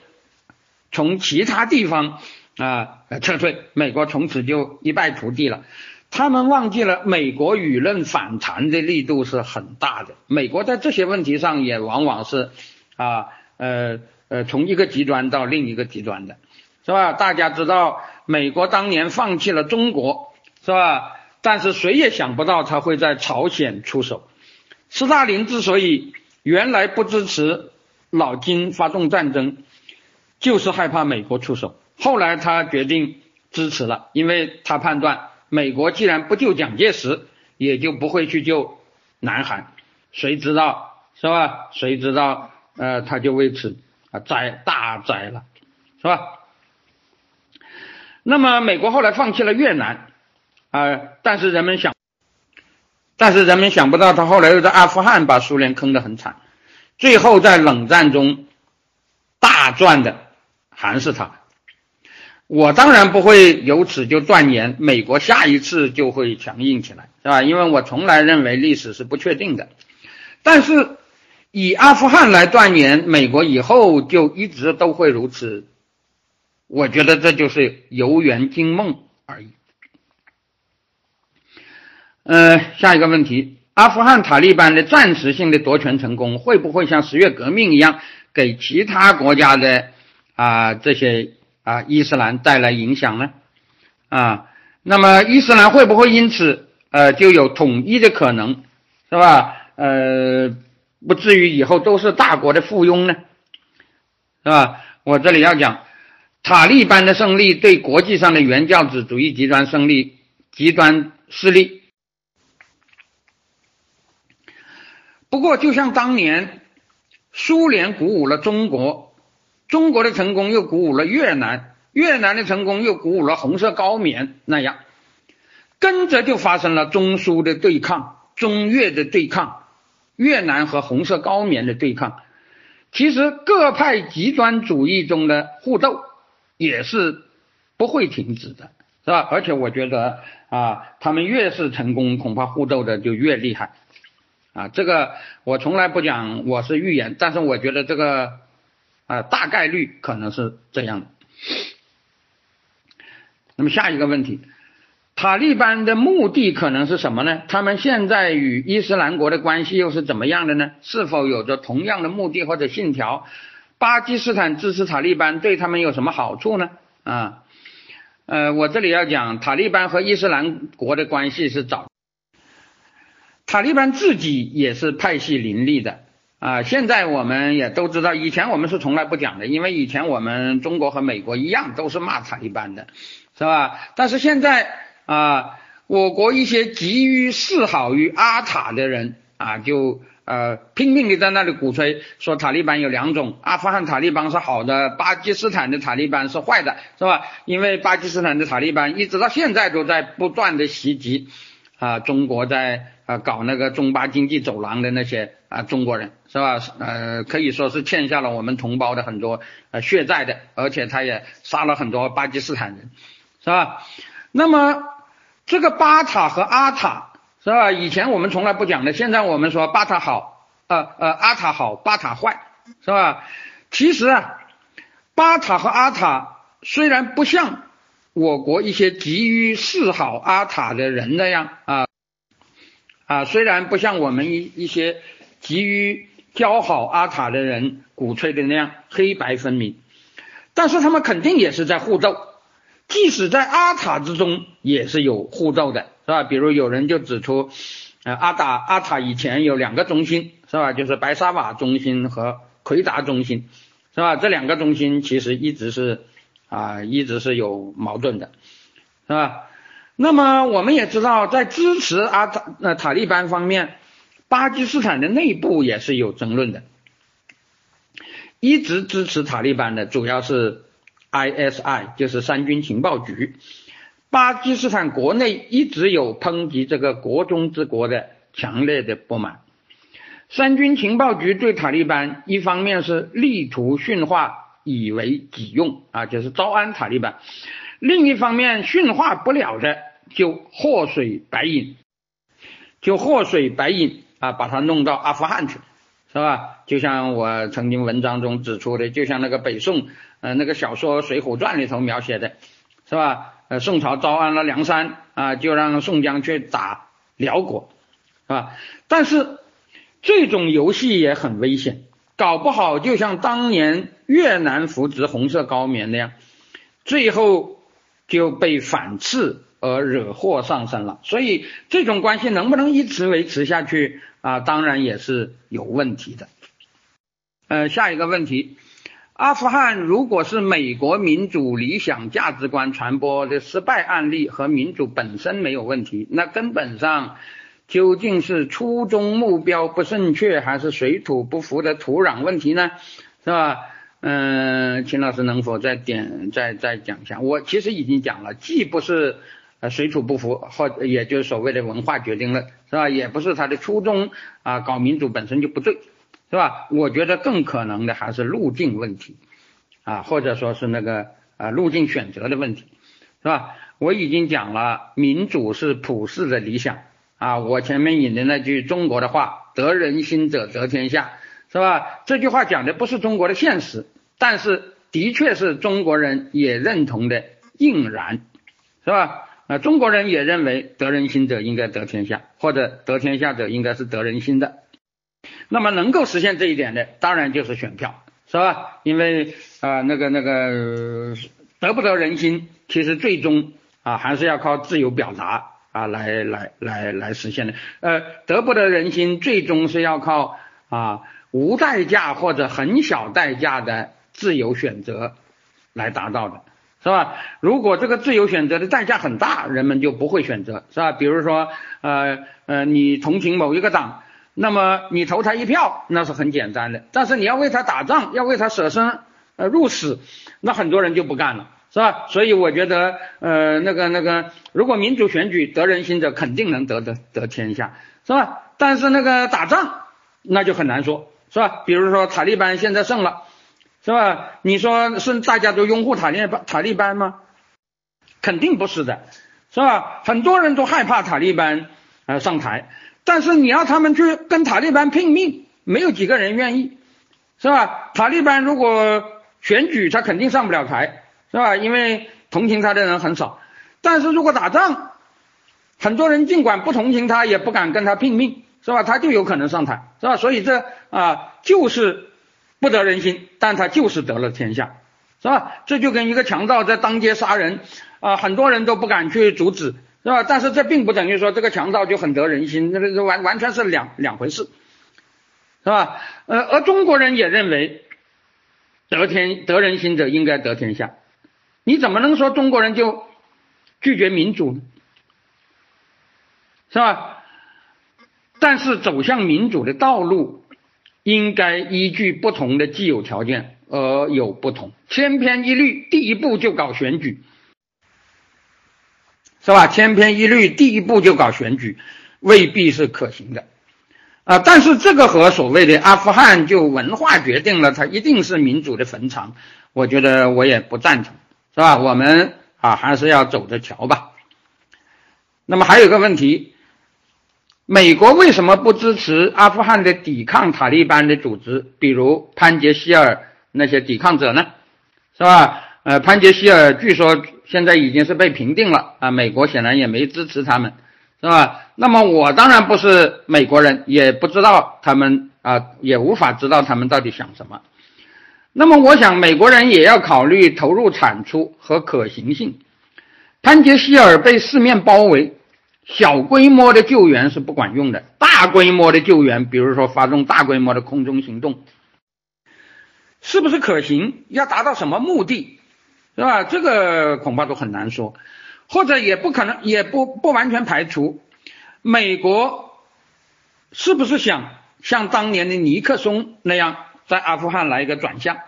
[SPEAKER 1] 从其他地方。啊，撤退，美国从此就一败涂地了。他们忘记了，美国舆论反弹的力度是很大的。美国在这些问题上也往往是啊，呃呃，从一个极端到另一个极端的，是吧？大家知道，美国当年放弃了中国，是吧？但是谁也想不到他会在朝鲜出手。斯大林之所以原来不支持老金发动战争，就是害怕美国出手。后来他决定支持了，因为他判断美国既然不救蒋介石，也就不会去救南韩。谁知道是吧？谁知道呃，他就为此啊灾大灾了，是吧？那么美国后来放弃了越南啊，但是人们想，但是人们想不到他后来又在阿富汗把苏联坑得很惨，最后在冷战中大赚的还是他。我当然不会由此就断言美国下一次就会强硬起来，是吧？因为我从来认为历史是不确定的。但是以阿富汗来断言美国以后就一直都会如此，我觉得这就是游园惊梦而已。呃，下一个问题，阿富汗塔利班的暂时性的夺权成功，会不会像十月革命一样，给其他国家的啊这些？啊，伊斯兰带来影响呢？啊，那么伊斯兰会不会因此呃就有统一的可能，是吧？呃，不至于以后都是大国的附庸呢，是吧？我这里要讲，塔利班的胜利对国际上的原教旨主义极端胜利、极端势力不过就像当年苏联鼓舞了中国，中国的成功又鼓舞了越南，越南的成功又鼓舞了红色高棉那样，跟着就发生了中苏的对抗，中越的对抗，越南和红色高棉的对抗。其实各派极端主义中的互斗也是不会停止的，是吧？而且我觉得啊，他们越是成功，恐怕互斗的就越厉害。啊，这个我从来不讲我是预言，但是我觉得这个啊大概率可能是这样的。那么下一个问题，塔利班的目的可能是什么呢？他们现在与伊斯兰国的关系又是怎么样的呢？是否有着同样的目的或者信条？巴基斯坦支持塔利班对他们有什么好处呢？啊，呃，我这里要讲塔利班和伊斯兰国的关系是早。塔利班自己也是派系林立的啊，现在我们也都知道，以前我们是从来不讲的，因为以前我们中国和美国一样都是骂塔利班的，是吧？但是现在啊，我国一些急于示好于阿塔的人啊，就呃拼命的在那里鼓吹说塔利班有两种，阿富汗塔利班是好的，巴基斯坦的塔利班是坏的，是吧？因为巴基斯坦的塔利班一直到现在都在不断的袭击啊，中国在。啊，搞那个中巴经济走廊的那些啊中国人是吧？呃，可以说是欠下了我们同胞的很多呃血债的，而且他也杀了很多巴基斯坦人，是吧？那么这个巴塔和阿塔是吧？以前我们从来不讲的，现在我们说巴塔好，呃呃阿塔好，巴塔坏，是吧？其实啊，巴塔和阿塔虽然不像我国一些急于示好阿塔的人那样啊。啊，虽然不像我们一一些急于教好阿塔的人鼓吹的那样黑白分明，但是他们肯定也是在互斗，即使在阿塔之中也是有互斗的，是吧？比如有人就指出，呃，阿达阿塔以前有两个中心，是吧？就是白沙瓦中心和奎达中心，是吧？这两个中心其实一直是啊，一直是有矛盾的，是吧？那么我们也知道，在支持阿塔那塔利班方面，巴基斯坦的内部也是有争论的。一直支持塔利班的主要是 ISI，就是三军情报局。巴基斯坦国内一直有抨击这个国中之国的强烈的不满。三军情报局对塔利班一方面是力图驯化以为己用啊，就是招安塔利班；另一方面驯化不了的。就祸水白引，就祸水白引啊，把他弄到阿富汗去，是吧？就像我曾经文章中指出的，就像那个北宋呃那个小说《水浒传》里头描写的，是吧？呃，宋朝招安了梁山啊，就让宋江去打辽国，是吧？但是这种游戏也很危险，搞不好就像当年越南扶植红色高棉那样，最后就被反刺。而惹祸上身了，所以这种关系能不能一直维持下去啊？当然也是有问题的。呃，下一个问题，阿富汗如果是美国民主理想价值观传播的失败案例和民主本身没有问题，那根本上究竟是初衷目标不正确，还是水土不服的土壤问题呢？是吧？嗯，秦老师能否再点再再讲一下？我其实已经讲了，既不是。呃，水土不服，或也就是所谓的文化决定论，是吧？也不是他的初衷啊，搞民主本身就不对，是吧？我觉得更可能的还是路径问题啊，或者说是那个啊路径选择的问题，是吧？我已经讲了，民主是普世的理想啊，我前面引的那句中国的话，得人心者得天下，是吧？这句话讲的不是中国的现实，但是的确是中国人也认同的应然，是吧？那中国人也认为得人心者应该得天下，或者得天下者应该是得人心的。那么能够实现这一点的，当然就是选票，是吧？因为啊，那个那个得不得人心，其实最终啊还是要靠自由表达啊来来来来实现的。呃，得不得人心，最终是要靠啊无代价或者很小代价的自由选择来达到的。是吧？如果这个自由选择的代价很大，人们就不会选择，是吧？比如说，呃呃，你同情某一个党，那么你投他一票那是很简单的，但是你要为他打仗，要为他舍身呃入死，那很多人就不干了，是吧？所以我觉得呃那个那个，如果民主选举得人心者，肯定能得得得天下，是吧？但是那个打仗那就很难说，是吧？比如说塔利班现在胜了，是吧？你说是大家都拥护塔利班塔利班吗？肯定不是的，是吧？很多人都害怕塔利班呃上台。但是你要他们去跟塔利班拼命，没有几个人愿意，是吧？塔利班如果选举，他肯定上不了台，是吧？因为同情他的人很少。但是如果打仗，很多人尽管不同情他，也不敢跟他拼命，是吧？他就有可能上台，是吧？所以这啊，就是不得人心，但他就是得了天下，是吧？这就跟一个强盗在当街杀人啊，很多人都不敢去阻止。是吧？但是这并不等于说这个强盗就很得人心，那个完完全是两两回事，是吧？呃，而中国人也认为得天得人心者应该得天下，你怎么能说中国人就拒绝民主呢？是吧？但是走向民主的道路应该依据不同的既有条件而有不同，千篇一律，第一步就搞选举。是吧？千篇一律，第一步就搞选举，未必是可行的啊！但是这个和所谓的阿富汗就文化决定了它一定是民主的坟场，我觉得我也不赞成，是吧？我们啊还是要走着瞧吧。那么还有个问题，美国为什么不支持阿富汗的抵抗塔利班的组织，比如潘杰希尔那些抵抗者呢？是吧？呃，潘杰希尔据说。现在已经是被平定了啊！美国显然也没支持他们，是吧？那么我当然不是美国人，也不知道他们啊，也无法知道他们到底想什么。那么我想，美国人也要考虑投入产出和可行性。潘杰希尔被四面包围，小规模的救援是不管用的，大规模的救援，比如说发动大规模的空中行动，是不是可行？要达到什么目的？是吧？这个恐怕都很难说，或者也不可能，也不不完全排除，美国是不是想像当年的尼克松那样，在阿富汗来一个转向，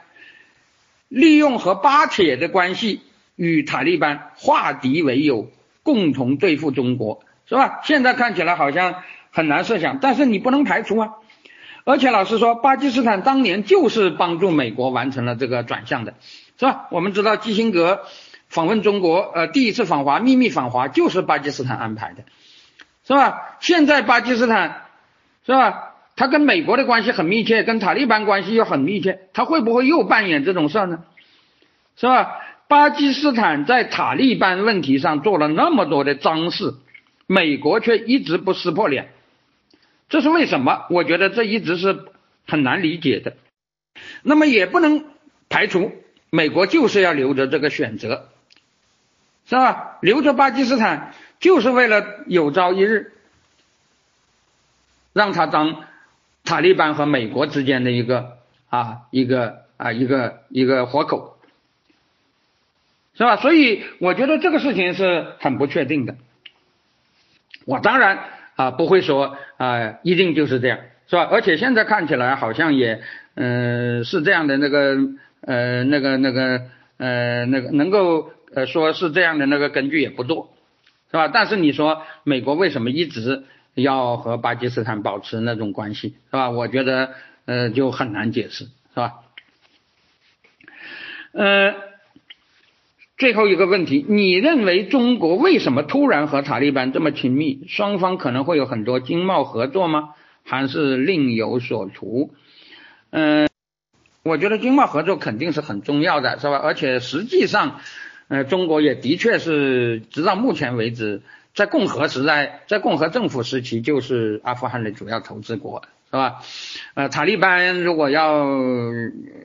[SPEAKER 1] 利用和巴铁的关系与塔利班化敌为友，共同对付中国，是吧？现在看起来好像很难设想，但是你不能排除啊。而且老实说，巴基斯坦当年就是帮助美国完成了这个转向的。是吧？我们知道基辛格访问中国，呃，第一次访华，秘密访华就是巴基斯坦安排的，是吧？现在巴基斯坦是吧？他跟美国的关系很密切，跟塔利班关系又很密切，他会不会又扮演这种事儿呢？是吧？巴基斯坦在塔利班问题上做了那么多的脏事，美国却一直不撕破脸，这是为什么？我觉得这一直是很难理解的。那么也不能排除。美国就是要留着这个选择，是吧？留着巴基斯坦就是为了有朝一日让他当塔利班和美国之间的一个啊一个啊一个一个活口，是吧？所以我觉得这个事情是很不确定的。我当然啊不会说啊一定就是这样，是吧？而且现在看起来好像也嗯是这样的那个。呃，那个、那个、呃、那个能够呃说是这样的那个根据也不多，是吧？但是你说美国为什么一直要和巴基斯坦保持那种关系，是吧？我觉得呃就很难解释，是吧？呃，最后一个问题，你认为中国为什么突然和塔利班这么亲密？双方可能会有很多经贸合作吗？还是另有所图？嗯。我觉得经贸合作肯定是很重要的，是吧？而且实际上，呃，中国也的确是直到目前为止，在共和时代，在共和政府时期就是阿富汗的主要投资国，是吧？呃，塔利班如果要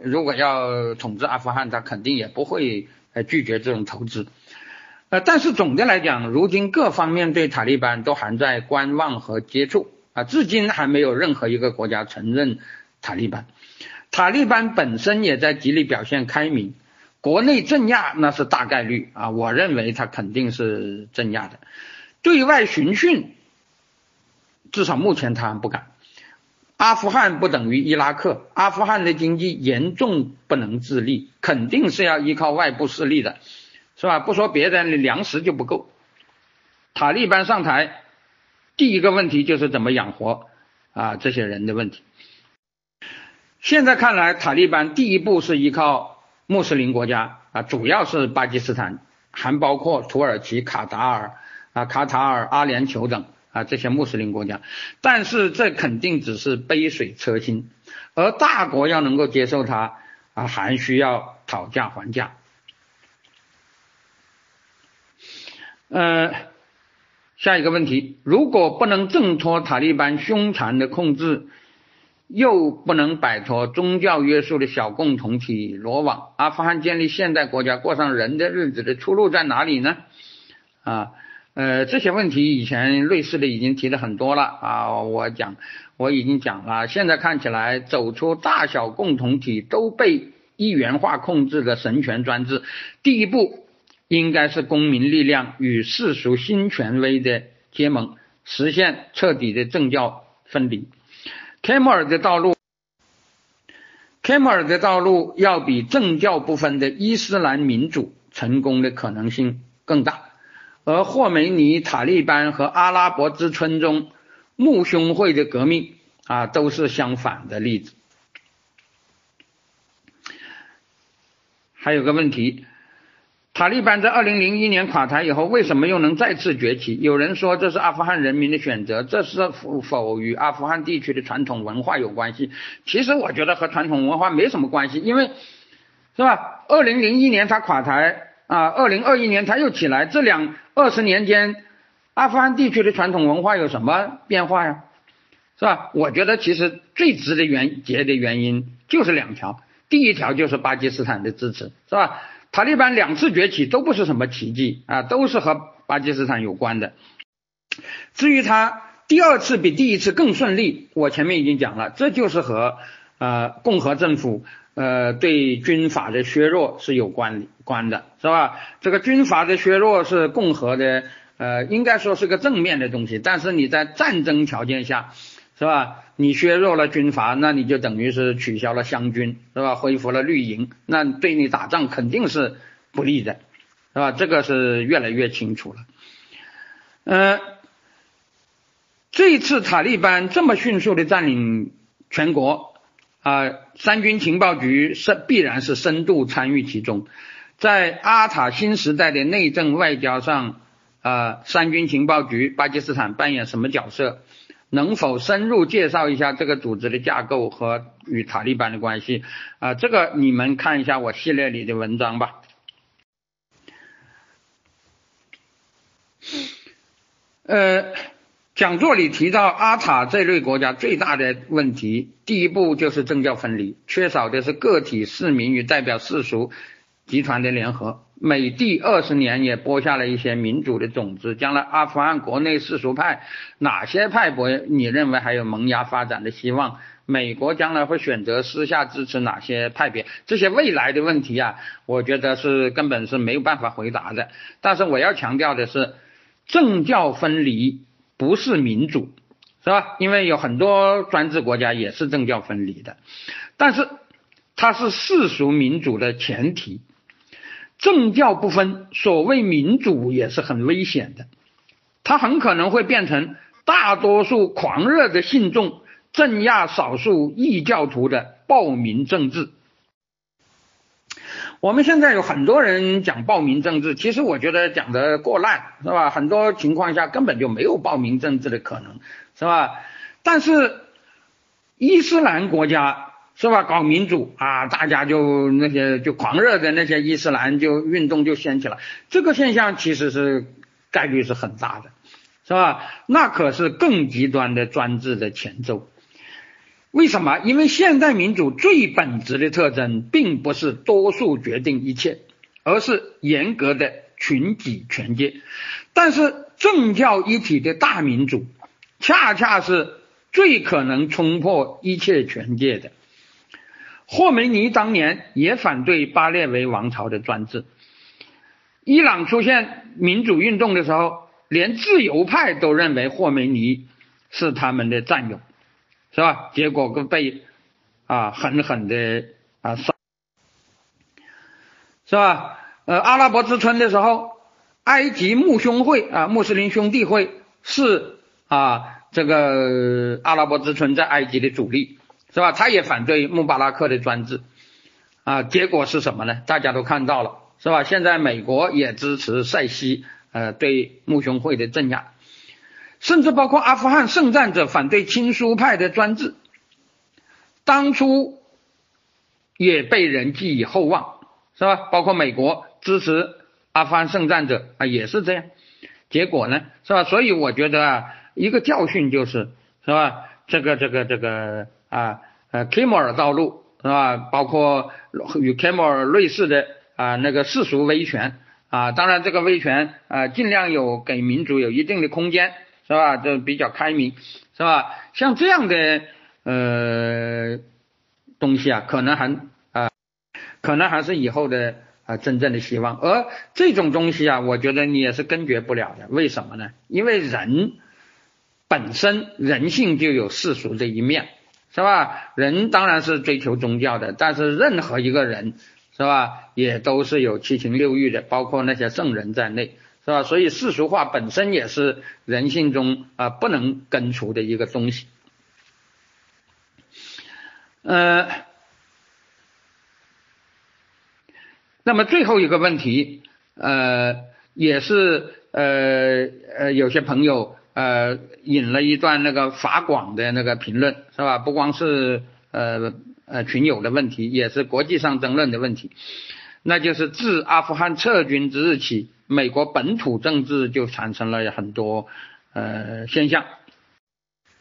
[SPEAKER 1] 如果要统治阿富汗，他肯定也不会呃拒绝这种投资。呃，但是总的来讲，如今各方面对塔利班都还在观望和接触啊，至今还没有任何一个国家承认塔利班。塔利班本身也在极力表现开明，国内镇压那是大概率啊，我认为他肯定是镇压的。对外巡训，至少目前他还不敢。阿富汗不等于伊拉克，阿富汗的经济严重不能自立，肯定是要依靠外部势力的，是吧？不说别的，粮食就不够。塔利班上台，第一个问题就是怎么养活啊这些人的问题。现在看来，塔利班第一步是依靠穆斯林国家啊，主要是巴基斯坦，还包括土耳其、卡达尔啊、卡塔尔、阿联酋等。啊，这些穆斯林国家，但是这肯定只是杯水车薪，而大国要能够接受它啊，还需要讨价还价。呃，下一个问题，如果不能挣脱塔利班凶残的控制，又不能摆脱宗教约束的小共同体罗网，阿富汗建立现代国家，过上人的日子的出路在哪里呢？啊？呃，这些问题以前瑞士的已经提了很多了啊，我讲我已经讲了。现在看起来，走出大小共同体都被一元化控制的神权专制，第一步应该是公民力量与世俗新权威的结盟，实现彻底的政教分离。凯莫尔的道路，凯莫尔的道路要比政教不分的伊斯兰民主成功的可能性更大。而霍梅尼、塔利班和阿拉伯之春中穆兄会的革命啊，都是相反的例子。还有个问题，塔利班在二零零一年垮台以后，为什么又能再次崛起？有人说这是阿富汗人民的选择，这是否与阿富汗地区的传统文化有关系？其实我觉得和传统文化没什么关系，因为是吧？二零零一年他垮台。啊，二零二一年他又起来，这两二十年间，阿富汗地区的传统文化有什么变化呀？是吧？我觉得其实最直的原结的原因就是两条，第一条就是巴基斯坦的支持，是吧？塔利班两次崛起都不是什么奇迹啊，都是和巴基斯坦有关的。至于他第二次比第一次更顺利，我前面已经讲了，这就是和呃共和政府。呃，对军阀的削弱是有关关的，是吧？这个军阀的削弱是共和的，呃，应该说是个正面的东西。但是你在战争条件下，是吧？你削弱了军阀，那你就等于是取消了湘军，是吧？恢复了绿营，那对你打仗肯定是不利的，是吧？这个是越来越清楚了。呃，这次塔利班这么迅速的占领全国。啊，三军情报局是必然是深度参与其中，在阿塔新时代的内政外交上，啊，三军情报局巴基斯坦扮演什么角色？能否深入介绍一下这个组织的架构和与塔利班的关系？啊，这个你们看一下我系列里的文章吧。呃。讲座里提到，阿塔这类国家最大的问题，第一步就是政教分离，缺少的是个体市民与代表世俗集团的联合。美帝二十年也播下了一些民主的种子，将来阿富汗国内世俗派哪些派别你认为还有萌芽发展的希望？美国将来会选择私下支持哪些派别？这些未来的问题啊，我觉得是根本是没有办法回答的。但是我要强调的是，政教分离。不是民主，是吧？因为有很多专制国家也是政教分离的，但是它是世俗民主的前提。政教不分，所谓民主也是很危险的，它很可能会变成大多数狂热的信众镇压少数异教徒的暴民政治。我们现在有很多人讲暴民政治，其实我觉得讲的过烂，是吧？很多情况下根本就没有暴民政治的可能，是吧？但是伊斯兰国家是吧？搞民主啊，大家就那些就狂热的那些伊斯兰就运动就掀起了，这个现象其实是概率是很大的，是吧？那可是更极端的专制的前奏。为什么？因为现代民主最本质的特征，并不是多数决定一切，而是严格的群体权界。但是政教一体的大民主，恰恰是最可能冲破一切权界的。霍梅尼当年也反对巴列维王朝的专制。伊朗出现民主运动的时候，连自由派都认为霍梅尼是他们的战友。是吧？结果被啊狠狠的啊杀，是吧？呃，阿拉伯之春的时候，埃及穆兄会啊，穆斯林兄弟会是啊这个阿拉伯之春在埃及的主力，是吧？他也反对穆巴拉克的专制啊，结果是什么呢？大家都看到了，是吧？现在美国也支持塞西呃对穆兄会的镇压。甚至包括阿富汗圣战者反对亲苏派的专制，当初也被人寄以厚望，是吧？包括美国支持阿富汗圣战者啊，也是这样。结果呢，是吧？所以我觉得啊，一个教训就是，是吧？这个这个这个啊呃，凯莫尔道路是吧？包括与凯莫尔类似的啊那个世俗威权啊，当然这个威权啊，尽量有给民主有一定的空间。是吧？就比较开明，是吧？像这样的呃东西啊，可能还啊，可能还是以后的啊真正的希望。而这种东西啊，我觉得你也是根绝不了的。为什么呢？因为人本身人性就有世俗这一面，是吧？人当然是追求宗教的，但是任何一个人，是吧？也都是有七情六欲的，包括那些圣人在内。是吧？所以世俗化本身也是人性中啊不能根除的一个东西。呃，那么最后一个问题，呃，也是呃呃有些朋友呃引了一段那个法广的那个评论，是吧？不光是呃呃群友的问题，也是国际上争论的问题。那就是自阿富汗撤军之日起。美国本土政治就产生了很多呃现象，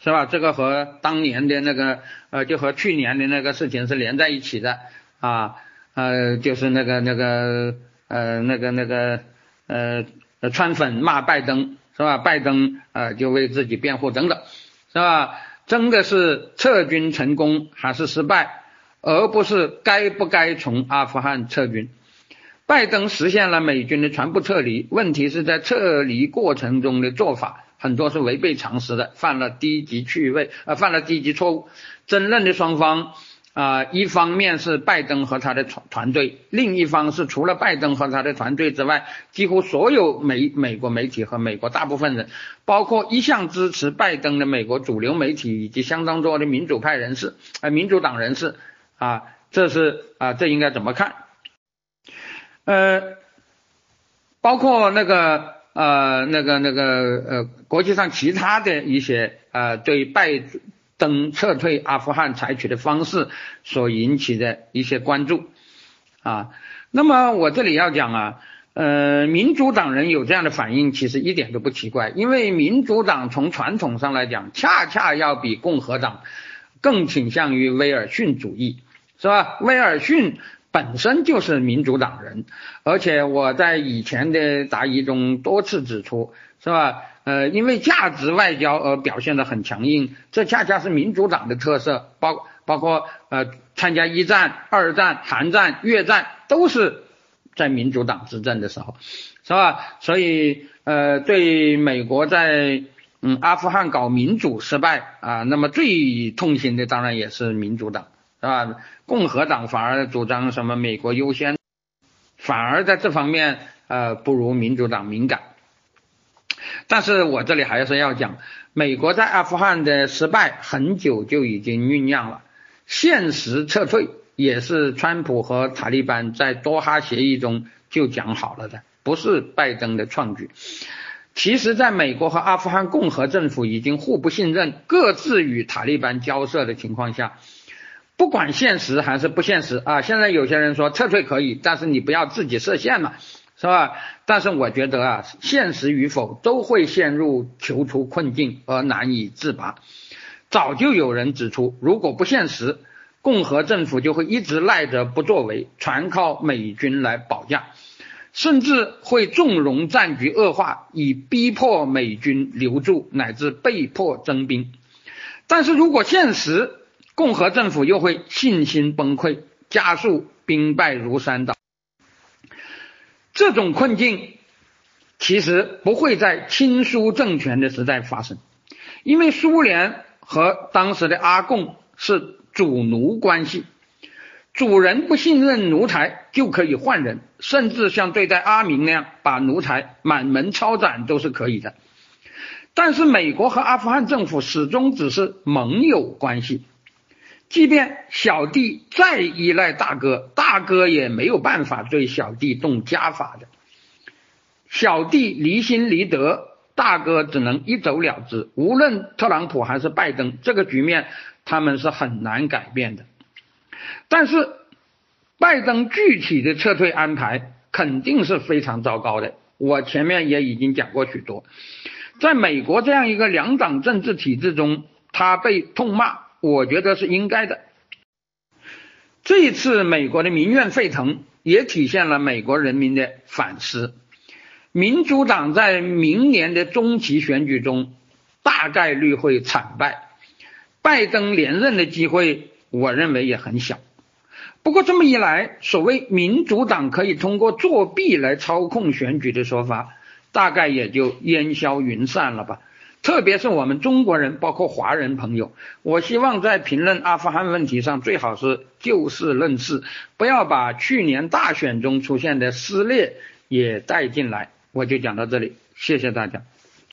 [SPEAKER 1] 是吧？这个和当年的那个呃，就和去年的那个事情是连在一起的啊呃，就是那个那个呃那个那个呃川粉骂拜登是吧？拜登呃就为自己辩护等等是吧？真的是撤军成功还是失败，而不是该不该从阿富汗撤军。拜登实现了美军的全部撤离，问题是在撤离过程中的做法很多是违背常识的，犯了低级趣味，呃，犯了低级错误。争论的双方啊，一方面是拜登和他的团团队，另一方是除了拜登和他的团队之外，几乎所有美美国媒体和美国大部分人，包括一向支持拜登的美国主流媒体以及相当多的民主派人士，呃，民主党人士啊，这是啊，这应该怎么看？呃，包括那个呃那个那个呃国际上其他的一些呃对拜登撤退阿富汗采取的方式所引起的一些关注啊，那么我这里要讲啊，呃民主党人有这样的反应其实一点都不奇怪，因为民主党从传统上来讲，恰恰要比共和党更倾向于威尔逊主义，是吧？威尔逊。本身就是民主党人，而且我在以前的答疑中多次指出，是吧？呃，因为价值外交而表现的很强硬，这恰恰是民主党的特色。包包括呃，参加一战、二战、韩战、越战，都是在民主党执政的时候，是吧？所以呃，对美国在嗯阿富汗搞民主失败啊，那么最痛心的当然也是民主党。是吧？共和党反而主张什么美国优先，反而在这方面呃不如民主党敏感。但是我这里还是要讲，美国在阿富汗的失败很久就已经酝酿了，现实撤退也是川普和塔利班在多哈协议中就讲好了的，不是拜登的创举。其实，在美国和阿富汗共和政府已经互不信任，各自与塔利班交涉的情况下。不管现实还是不现实啊！现在有些人说撤退可以，但是你不要自己设限嘛，是吧？但是我觉得啊，现实与否都会陷入囚徒困境而难以自拔。早就有人指出，如果不现实，共和政府就会一直赖着不作为，全靠美军来保驾，甚至会纵容战局恶化，以逼迫美军留住乃至被迫征兵。但是如果现实，共和政府又会信心崩溃，加速兵败如山倒。这种困境其实不会在亲苏政权的时代发生，因为苏联和当时的阿贡是主奴关系，主人不信任奴才就可以换人，甚至像对待阿明那样把奴才满门抄斩都是可以的。但是美国和阿富汗政府始终只是盟友关系，即便小弟再依赖大哥，大哥也没有办法对小弟动家法的。小弟离心离德，大哥只能一走了之。无论特朗普还是拜登，这个局面他们是很难改变的。但是拜登具体的撤退安排肯定是非常糟糕的。我前面也已经讲过许多。在美国这样一个两党政治体制中，他被痛骂，我觉得是应该的。这一次美国的民怨沸腾，也体现了美国人民的反思。民主党在明年的中期选举中大概率会惨败，拜登连任的机会，我认为也很小。不过这么一来，所谓民主党可以通过作弊来操控选举的说法。大概也就烟消云散了吧。特别是我们中国人，包括华人朋友，我希望在评论阿富汗问题上，最好是就事论事，不要把去年大选中出现的撕裂也带进来。我就讲到这里，谢谢大家。